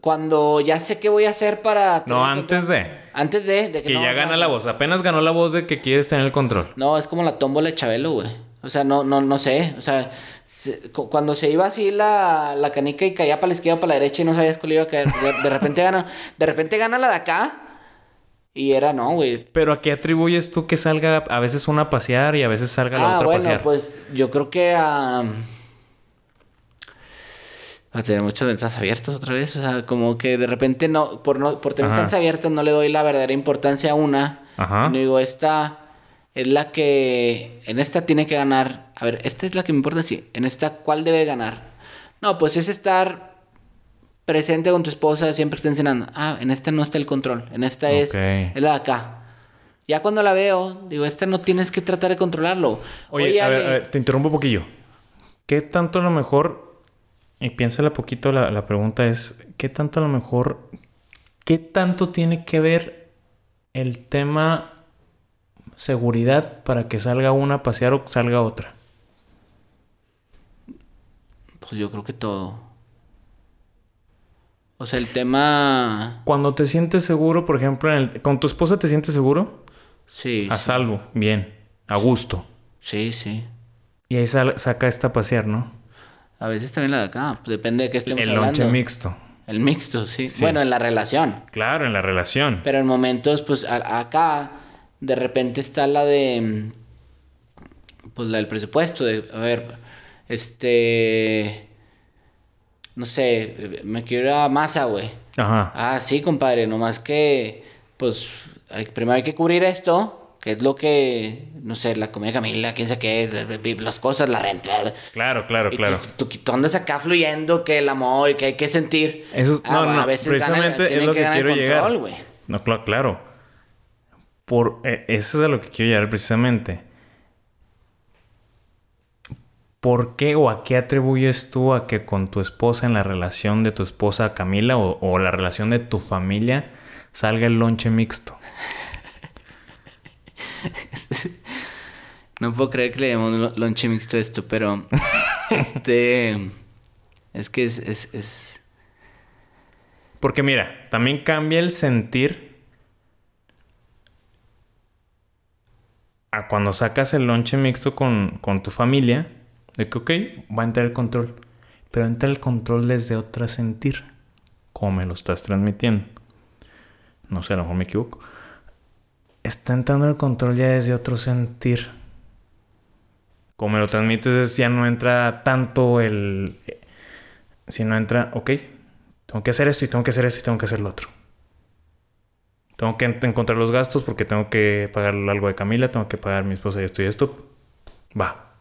Cuando ya sé qué voy a hacer para... No, antes de. Antes de... de Que no, ya gana no. la voz. Apenas ganó la voz de que quieres tener el control. No, es como la tómbola de Chabelo, güey. O sea, no, no, no sé. O sea, se- cu- cuando se iba así la, la canica y caía para la izquierda, para la derecha y no sabías cuál iba a caer. De, de repente gana, de repente gana la de acá. Y era, no, güey. Pero ¿a qué atribuyes tú que salga a veces una a pasear y a veces salga la Ah, otra a bueno, pasear? pues yo creo que a. a tener muchas ventanas abiertas otra vez. O sea, como que de repente no, por no, por tener Ajá. ventanas abiertas, no le doy la verdadera importancia a una. Ajá. No digo, esta es la que. En esta tiene que ganar. A ver, esta es la que me importa, sí. En esta, ¿cuál debe ganar? No, pues es estar presente con tu esposa, siempre estén cenando. Ah, en esta no está el control. En esta es, Ok. es la de acá. Ya cuando la veo, digo, esta no tienes que tratar de controlarlo. Oye, a ver, a ver, te interrumpo un poquillo. ¿Qué tanto a lo mejor, y piénsala poquito, la, la pregunta es, ¿qué tanto a lo mejor, qué tanto tiene que ver el tema seguridad para que salga una a pasear o salga otra? Pues yo creo que todo. O sea, el tema. Cuando te sientes seguro, por ejemplo, en el- con tu esposa te sientes seguro, Sí. a salvo, bien, a gusto. Sí, sí. Y ahí sal- saca esta a pasear, ¿no? A veces también la de acá. pues depende de qué estemos el hablando. lonche mixto. El mixto, sí. Sí. Bueno, en la relación. Claro, en la relación. Pero en momentos, pues a- acá, de repente está la de. Pues la del presupuesto. De, a ver, este. No sé, me quiero ir a masa, güey. Ajá. Ah, sí, compadre, nomás que, pues, hay- primero hay que cubrir esto, que es lo que, no sé, la comida de Camila, quién sabe qué, las cosas, la renta. Claro, claro, Y claro. Tú, tú- tú andas acá fluyendo, que el amor, y que hay que sentir. Eso, Ah, no, bueno, no, a veces gana- precisamente tiene es lo que, el quiero llegar. No, claro, claro. Por, eh, eso es a lo que quiero llegar precisamente. ¿Por qué o a qué atribuyes tú a que con tu esposa en la relación de tu esposa Camila o, o la relación de tu familia salga el lonche mixto? No puedo creer que le llamamos lo- lonche mixto a esto, pero, este, es que es, es, es, Porque mira, también cambia el sentir a cuando sacas el lonche mixto con, con tu familia, de que, ok, va a entrar el control. Pero entra el control desde otro sentir, como me lo estás transmitiendo. No sé, a lo mejor me equivoco. Está entrando el control ya desde otro sentir. Como me lo transmites, es, ya no entra tanto el... Si no entra, ok, tengo que hacer esto y tengo que hacer esto y tengo que hacer lo otro. Tengo que en- encontrar los gastos porque tengo que pagar algo de Camila, tengo que pagar a mi esposa y esto y esto. Va.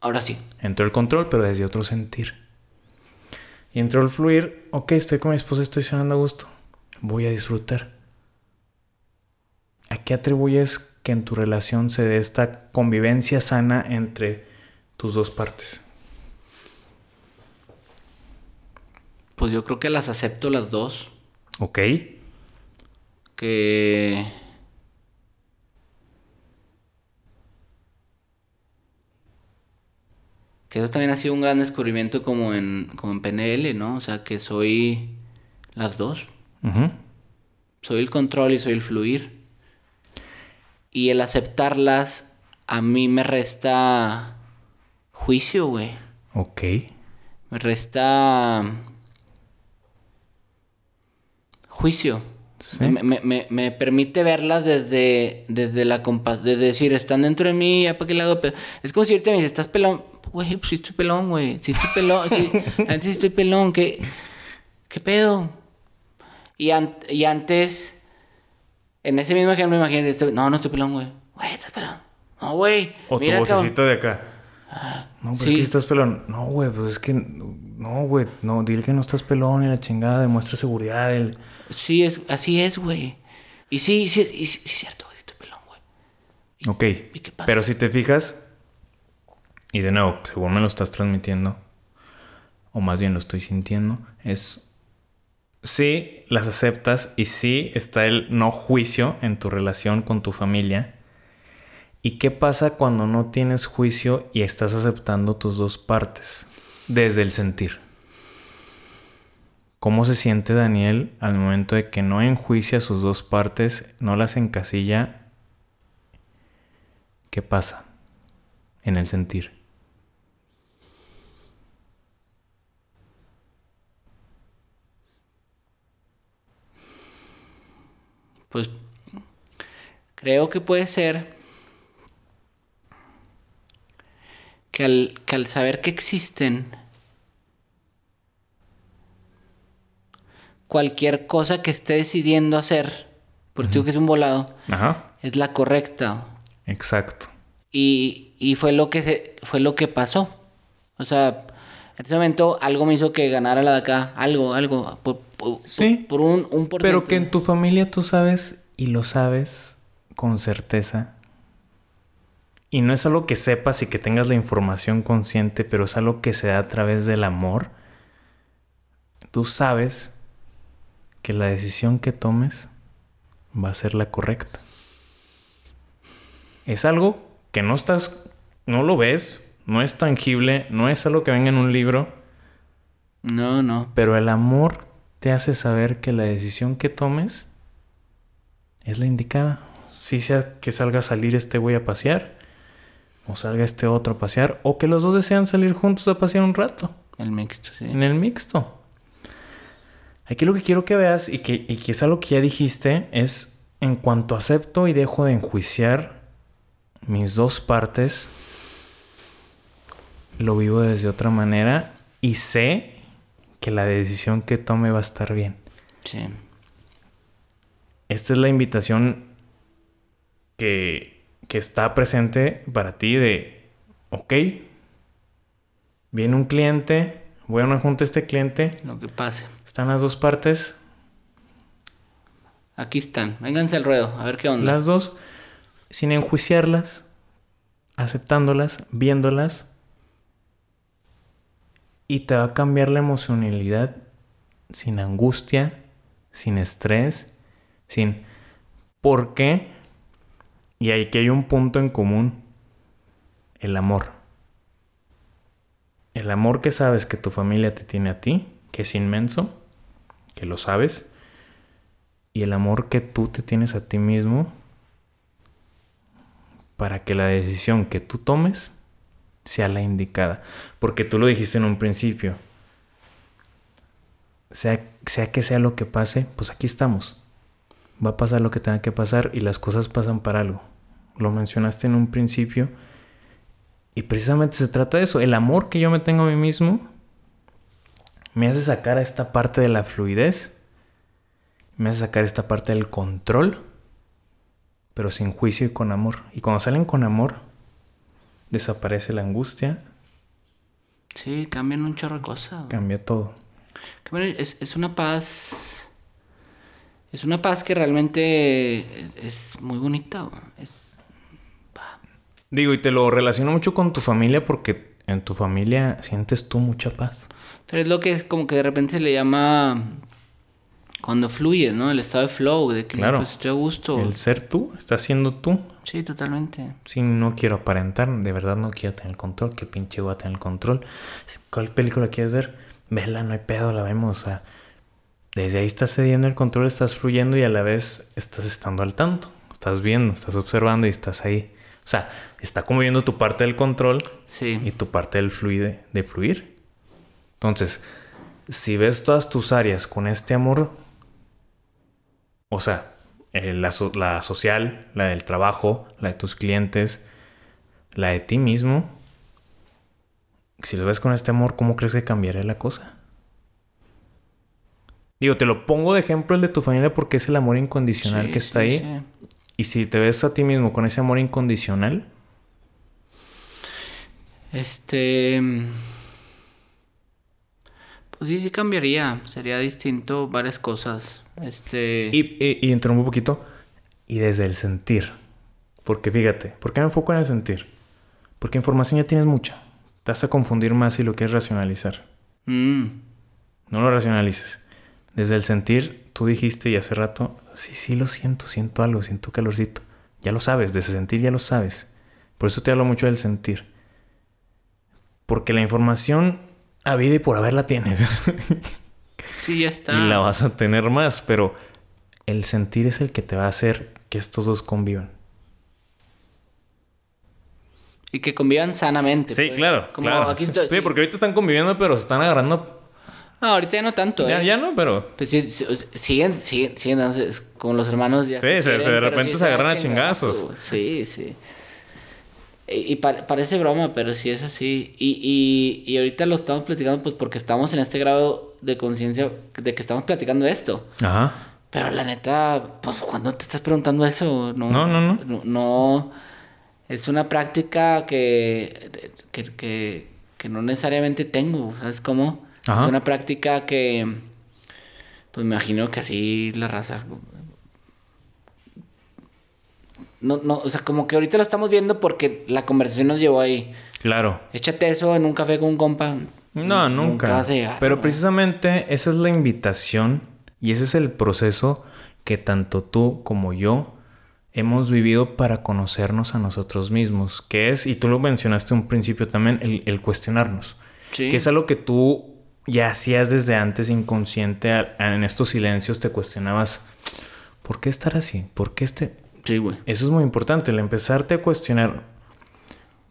ahora sí. Entró el control, pero desde otro sentir. Y entró el fluir. Ok, estoy con mi esposa, estoy cenando a gusto. Voy a disfrutar. ¿A qué atribuyes que en tu relación se dé esta convivencia sana entre tus dos partes? Pues yo creo que las acepto las dos. Ok. que que eso también ha sido un gran descubrimiento como en como en PNL, ¿no? O sea, que soy las dos. Soy el control y soy el fluir. Y el aceptarlas a mí me resta juicio, güey. Ok. Me resta juicio. Sí. Me, me- me- me permite verlas desde, desde la compa de decir, están dentro de mí, ya para qué le hago pe-?" Es como si ahorita me dice, estás pelón. Güey, pues sí estoy pelón, güey. Sí estoy pelón. Sí, antes sí estoy pelón. ¿Qué, qué pedo? Y, an- y antes, en ese mismo ejemplo, imagínate, estoy- no, no estoy pelón, güey. Güey, estás pelón. No, güey. O Mira, tu vocecito de acá. No, pues sí. es que estás pelón. No, güey, pues es que. No, güey. No, dile que no estás pelón y la chingada. Demuestra seguridad. El... Sí, es, así es, güey. Y sí, sí, y sí, sí es cierto, güey, estoy pelón, güey. Ok. ¿Y qué pasa? Pero si te fijas. Y de nuevo, según me lo estás transmitiendo. O más bien lo estoy sintiendo. Es. Sí, las aceptas. Y sí está el no juicio en tu relación con tu familia. ¿Y qué pasa cuando no tienes juicio y estás aceptando tus dos partes? Desde el sentir. ¿Cómo se siente Daniel al momento de que no enjuicia sus dos partes, no las encasilla? ¿Qué pasa en el sentir? Pues creo que puede ser que al, que al saber que existen cualquier cosa que esté decidiendo hacer, porque digo que es un volado, Ajá. es la correcta. Exacto. Y, y fue lo que se, fue lo que pasó. O sea, en ese momento algo me hizo que ganara la de acá. Algo, algo. Por, por- Sí. por un, un Pero que porcentaje. en tu familia tú sabes y lo sabes con certeza. Y no es algo que sepas y que tengas la información consciente, pero es algo que se da a través del amor. Tú sabes que la decisión que tomes va a ser la correcta. Es algo que no estás, no lo ves, no es tangible, no es algo que venga en un libro, No, no. pero el amor te hace saber que la decisión que tomes es la indicada. Si sea que salga a salir este güey a pasear, o salga este otro a pasear, o que los dos desean salir juntos a pasear un rato, El mixto, sí. en el mixto. Aquí lo que quiero que veas, y que, y que es algo que ya dijiste, es en cuanto acepto y dejo de enjuiciar mis dos partes, lo vivo desde otra manera y sé que la decisión que tome va a estar bien. Sí. Esta es la invitación que, que está presente para ti de, ok, viene un cliente, voy a una junta a este cliente, Lo que pase. están las dos partes, Aquí están. Vénganse al ruedo. A ver qué onda. las dos, sin enjuiciarlas, aceptándolas, viéndolas, y te va a cambiar la emocionalidad sin angustia, sin estrés, sin por qué. Y aquí hay un punto en común, el amor. El amor que sabes que tu familia te tiene a ti, que es inmenso, que lo sabes, y el amor que tú te tienes a ti mismo para que la decisión que tú tomes sea la indicada. Porque tú lo dijiste en un principio. Sea, sea que sea lo que pase, pues aquí estamos. Va a pasar lo que tenga que pasar y las cosas pasan para algo. Lo mencionaste en un principio. Y precisamente se trata de eso. El amor que yo me tengo a mí mismo me hace sacar a esta parte de la fluidez me hace sacar esta parte del control, pero sin juicio y con amor. Y cuando salen con amor, desaparece la angustia, Sí, cambian un chorro de cosas. cambia todo. Es, es una paz. Es una paz que realmente es, es muy bonita. Es, Digo, y te lo relaciono mucho con tu familia porque en tu familia sientes tú mucha paz. pero es lo que es como que de repente se le llama. Cuando fluye, ¿no? El estado de flow, de que Claro. pues, estoy a gusto. El ser tú, estás siendo tú. Sí, totalmente. Si no quiero aparentar, de verdad no quiero tener el control, que pinche voy a tener el control. ¿Cuál película quieres ver? Vela, no hay pedo, la vemos. O sea, desde ahí estás cediendo el control, estás fluyendo y a la vez estás estando al tanto. Estás viendo, estás observando y estás ahí. O sea, está como viendo tu parte del control Sí. y tu parte del fluide, de fluir. Entonces, si ves todas tus áreas con este amor, o sea, eh, la, so- la social, la del trabajo, la de tus clientes, la de ti mismo, si lo ves con este amor, ¿cómo crees que cambiaría la cosa? Digo, te lo pongo de ejemplo el de tu familia porque es el amor incondicional Sí, que está sí, ahí. sí. Y si te ves a ti mismo con ese amor incondicional, Este. Pues sí, sí cambiaría. Sería distinto varias cosas. Este. Y, y, y interrumpo un poquito. Y desde el sentir. Porque fíjate, ¿por qué me enfoco en el sentir? Porque información ya tienes mucha. Te vas a confundir más si lo quieres racionalizar. Mm, No lo racionalices. Desde el sentir, tú dijiste y hace rato, sí, sí lo siento, siento algo, siento calorcito. Ya lo sabes, desde sentir ya lo sabes. Por eso te hablo mucho del sentir. Porque la información a vida y por haber la tienes. Sí, ya está. y la vas a tener más, pero el sentir es el que te va a hacer que estos dos convivan. Y que convivan sanamente. Sí, pues. claro, Como claro. aquí sí. estoy- Sí, sí. porque ahorita están conviviendo, pero se están agarrando. No, ahorita ya no tanto, Ya, ¿eh? ya no, pero. Pues sí, siguen, siguen, siguen, como los hermanos ya Sí, se- se- de repente se agarran a chingazos. Sí, sí. Y, y pa- parece broma, pero sí es así. Y, y, y ahorita lo estamos platicando pues porque estamos en este grado de conciencia de que estamos platicando esto. Ajá. Pero la neta, pues cuando te estás preguntando eso, no. No, no, no. No, no- es una práctica que, que, que, que no necesariamente tengo, ¿sabes cómo? Ajá. Es una práctica que, pues me imagino que así la raza. No, no, o sea, como que ahorita lo estamos viendo porque la conversación nos llevó ahí. Claro. Échate eso en un café con un compa. No, nunca. vas a llegar, Pero ¿no? precisamente esa es la invitación y ese es el proceso que tanto tú como yo hemos vivido para conocernos a nosotros mismos, que es, y tú lo mencionaste un principio también, el, el cuestionarnos, Sí. que es algo que tú ya hacías desde antes inconsciente, en estos silencios te cuestionabas, ¿por qué estar así? ¿Por qué este...? Sí, güey. Eso es muy importante, el empezarte a cuestionar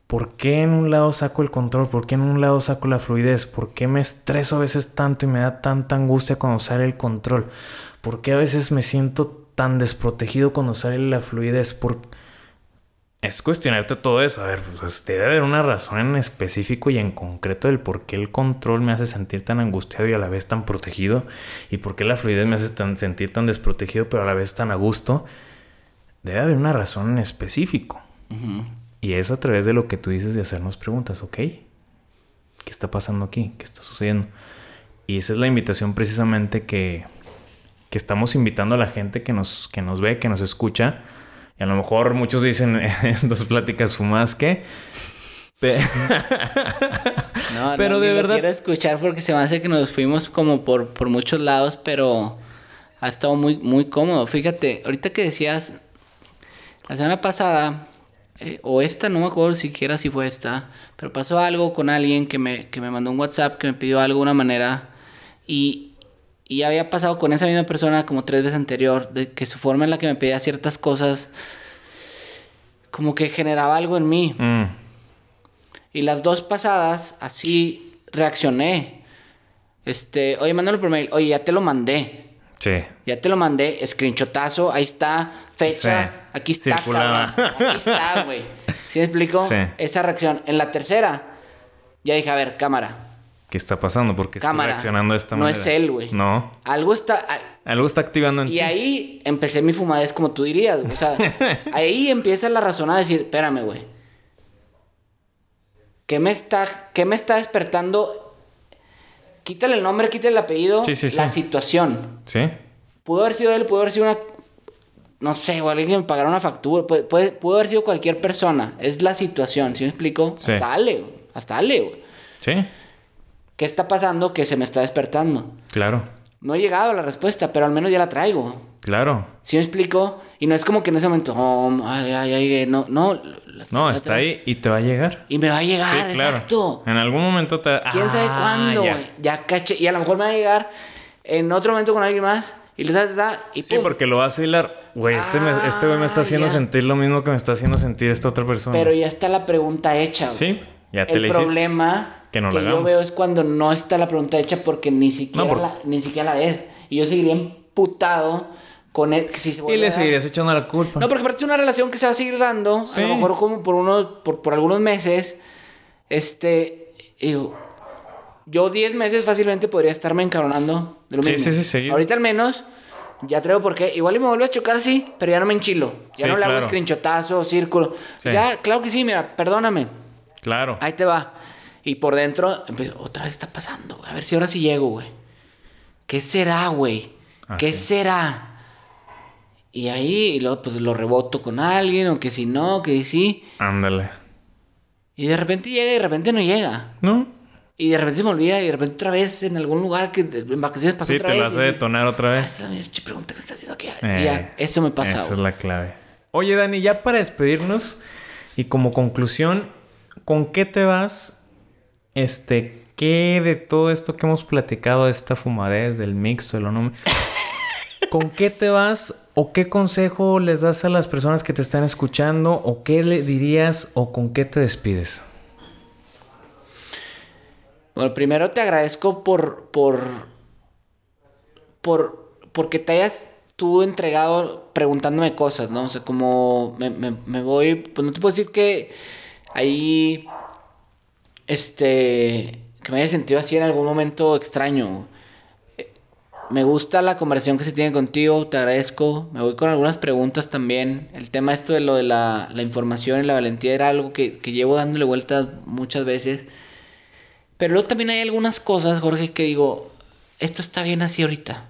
por qué en un lado saco el control, por qué en un lado saco la fluidez, por qué me estreso a veces tanto y me da tanta angustia cuando sale el control, por qué a veces me siento tan desprotegido cuando sale la fluidez, por... Es cuestionarte todo eso. A ver, pues debe haber una razón en específico y en concreto del por qué el control me hace sentir tan angustiado y a la vez tan protegido. Y por qué la fluidez me hace tan, sentir tan desprotegido pero a la vez tan a gusto. Debe haber una razón en específico. Y es a través de lo que tú dices de hacernos preguntas, ¿ok? ¿Qué está pasando aquí? ¿Qué está sucediendo? Y esa es la invitación precisamente que, que estamos invitando a la gente que nos, que nos ve, que nos escucha. Y a lo mejor muchos dicen en estas pláticas fumadas que... No, Pero no, de verdad- quiero escuchar porque se me hace que nos fuimos como por, por muchos lados, pero ha estado muy, muy cómodo. Fíjate, ahorita que decías, la semana pasada, eh, o esta, no me acuerdo siquiera si fue esta, pero pasó algo con alguien que me, que me mandó un WhatsApp, que me pidió algo de una manera, y, y había pasado con esa misma persona como tres veces anterior, de que su forma en la que me pedía ciertas cosas, como que generaba algo en mí. Mm, Y las dos pasadas, así reaccioné. Este, oye, mándalo por mail. Oye, ya te lo mandé. sí. Ya te lo mandé. Screenshotazo. Ahí está. Fecha. Sí. Aquí está. Circulada. cabrón. Aquí está, güey. ¿Sí me explico? Sí. Esa reacción. En la tercera, ya dije, a ver, cámara. ¿Qué está pasando? ¿Por qué estoy Cámara. reaccionando de esta No manera? es él, güey. No. Algo está. Algo está activando en Y ti. ahí empecé mi fumadez, como tú dirías. güey. O sea, ahí empieza la razón a decir, espérame, güey. ¿Qué me está, qué me está despertando? Quítale el nombre, quítale el apellido. Sí, sí, la situación. ¿Sí? Pudo haber sido él, pudo haber sido una. No sé, o alguien que me pagara una factura. Puede, puede- pudo haber sido cualquier persona. Es la situación, ¿sí me explico? Sí. Hasta Ale. Hasta Ale, güey. Sí. ¿Qué está pasando que se me está despertando? Claro. No he llegado a la respuesta, pero al menos ya la traigo. Claro. ¿Sí me explico? Y no es como que en ese momento, oh, ay, ay, ay, no, no. No, la- está ahí y te va a llegar. Y me va a llegar, Sí, claro. exacto. En algún momento te... ¿Quién sabe Ah, cuándo, ya. güey? Ya. caché. Y a lo mejor me va a llegar en otro momento con alguien más. Y le da, y Sí, pum. porque lo vas a hilar. Güey, este, me- este güey me está Ah, haciendo ya. sentir lo mismo que me está haciendo sentir esta otra persona. Pero ya está la pregunta hecha, güey. Sí, ya te El hiciste. problema Que no la yo veo es cuando no está la pregunta hecha porque ni siquiera, No, por- la, ni siquiera la ves. Y yo seguiría emputado con él. que si se Y le seguirías echando la culpa. No, porque aparte es una relación que se va a seguir dando, Sí. a lo mejor como por unos, por, por algunos meses. Este, digo, yo 10 meses fácilmente podría estarme encabronando de lo Sí, mismo. sí, sí, seguir. Ahorita al menos, ya traigo por qué. Igual y me vuelve a chocar, sí, pero ya no me enchilo. Ya Sí, no le hago claro. screenshotazo, círculo. Sí. Ya, claro que sí, mira, perdóname. Claro. Ahí te va. Y por dentro, empiezo, otra vez está pasando, güey. A ver si ahora sí llego, güey. ¿Qué será, güey? ¿Qué Así. será? Y ahí, y luego pues lo reboto con alguien, o que si no, que sí. Ándale. Y de repente llega y de repente no llega. ¿No? Y de repente se me olvida y de repente otra vez en algún lugar que en vacaciones pasó Sí, otra te vez. la hace y dices, detonar otra "Ah, vez. esta es la pinche pregunta que está haciendo aquí. Eh, ya, eso me pasa. Esa es la clave. Oye, Dani, ya para despedirnos y como conclusión, ¿con qué te vas este, qué de todo esto que hemos platicado, de esta fumadez, del mix, del no ¿Con qué te vas o qué consejo les das a las personas que te están escuchando o qué le dirías o con qué te despides? Bueno, primero te agradezco por, por, por, porque te hayas tú entregado preguntándome cosas, ¿no? O sea, como me, me voy, pues no te puedo decir que ahí, este, que me haya sentido así en algún momento extraño. Me gusta la conversación que se tiene contigo, te agradezco. Me voy con algunas preguntas también. El tema esto de lo de la, la información y la valentía era algo que, que llevo dándole vueltas muchas veces. Pero luego también hay algunas cosas, Jorge, que digo, esto está bien así ahorita.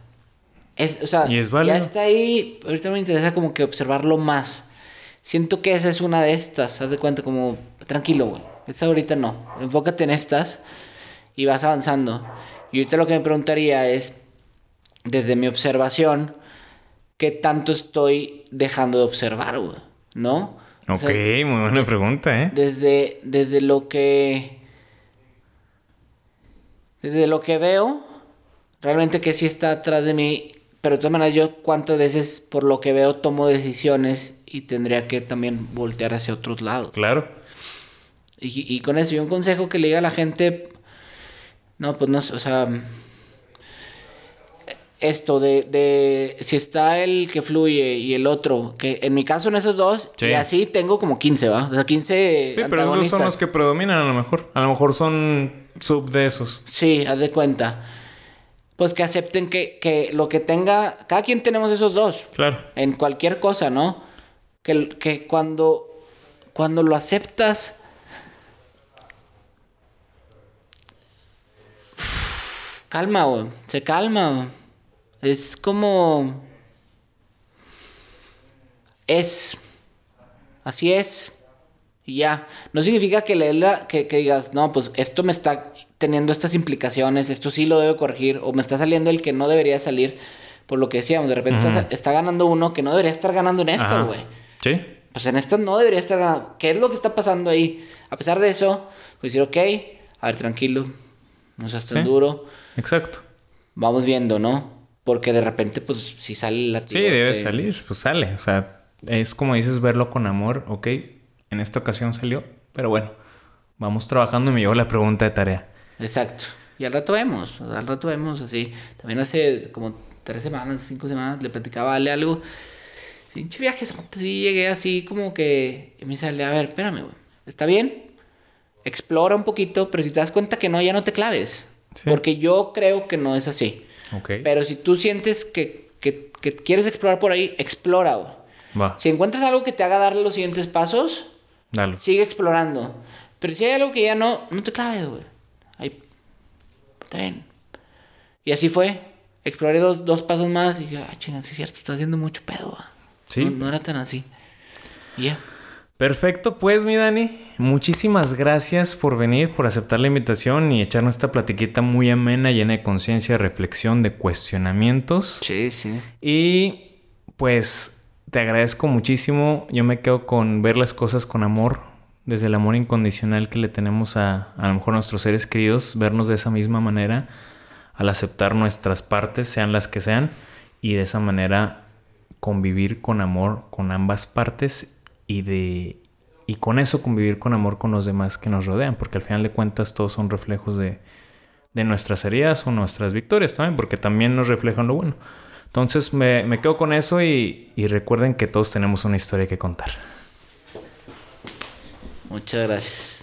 Es, o sea, ya está ahí, ahorita me interesa como que observarlo más. Siento que esa es una de estas, haz de cuenta como, tranquilo, güey. Esta ahorita no, enfócate en estas y vas avanzando. Y ahorita lo que me preguntaría es, desde mi observación, ¿qué tanto estoy dejando de observar, güey? ¿No? Ok, muy buena pregunta, ¿eh? Desde, desde lo que... Desde lo que veo, realmente que sí está atrás de mí, pero de todas maneras yo cuántas veces por lo que veo tomo decisiones y tendría que también voltear hacia otros lados. Claro. Y, y con eso, y un consejo que le diga a la gente, no, pues no, o sea, esto de, de si está el que fluye y el otro, que en mi caso en esos dos, y así tengo como 15, ¿va? O sea, 15 Sí, pero esos son los que predominan a lo mejor. A lo mejor son sub de esos. Sí, haz de cuenta. Pues que acepten que, que lo que tenga, cada quien tenemos esos dos. Claro. En cualquier cosa, ¿no? Que, que cuando, cuando lo aceptas calma, güey. Se calma, Es como... Es. Así es. Ya. No significa que le la, que, que, digas, no, pues esto me está teniendo estas implicaciones, esto sí lo debo corregir, o me está saliendo el que no debería salir. Por lo que decíamos, de repente está, ganando uno que no debería estar ganando en estas, güey. Sí. Pues en estas no debería estar ganando. ¿Qué es lo que está pasando ahí? A pesar de eso, pues decir, ok, a ver, tranquilo, no seas tan duro. Exacto. Vamos viendo, ¿no? Porque de repente, pues, si sale la Sí, debe salir, pues sale. O sea, es como dices, verlo con amor, ok. En esta ocasión salió, pero bueno, vamos trabajando y me llevo la pregunta de tarea. Exacto. Y al rato vemos, al rato vemos así. También hace como tres semanas, cinco semanas, le platicaba a Ale algo. Pinche viaje, sí llegué así como que... Y me sale, a ver, espérame, güey. ¿Está bien? Explora un poquito, pero si te das cuenta que no, ya no te claves. Porque yo creo que no es así. Pero si tú sientes que, que, quieres explorar por ahí, explora. Va. Si encuentras algo que te haga darle los siguientes pasos, Dale. sigue explorando. Pero si hay algo que ya no, no te claves, güey. Ahí. Está bien. Y así fue. Exploré dos, dos pasos más y dije, ah, chinga, sí es cierto, estoy haciendo mucho pedo. Sí. No, era tan así. Ya. Perfecto, pues mi Dani, muchísimas gracias por venir, por aceptar la invitación y echarnos esta platiquita muy amena, llena de conciencia, reflexión, de cuestionamientos. Sí, sí. Y pues te agradezco muchísimo. Yo me quedo con ver las cosas con amor, desde el amor incondicional que le tenemos a a lo mejor a nuestros seres queridos, vernos de esa misma manera, al aceptar nuestras partes, sean las que sean, y de esa manera convivir con amor con ambas partes y de y con eso convivir con amor con los demás que nos rodean, porque al final de cuentas todos son reflejos de, de nuestras heridas o nuestras victorias también, porque también nos reflejan lo bueno. Entonces me, me quedo con eso y, y recuerden que todos tenemos una historia que contar. Muchas gracias.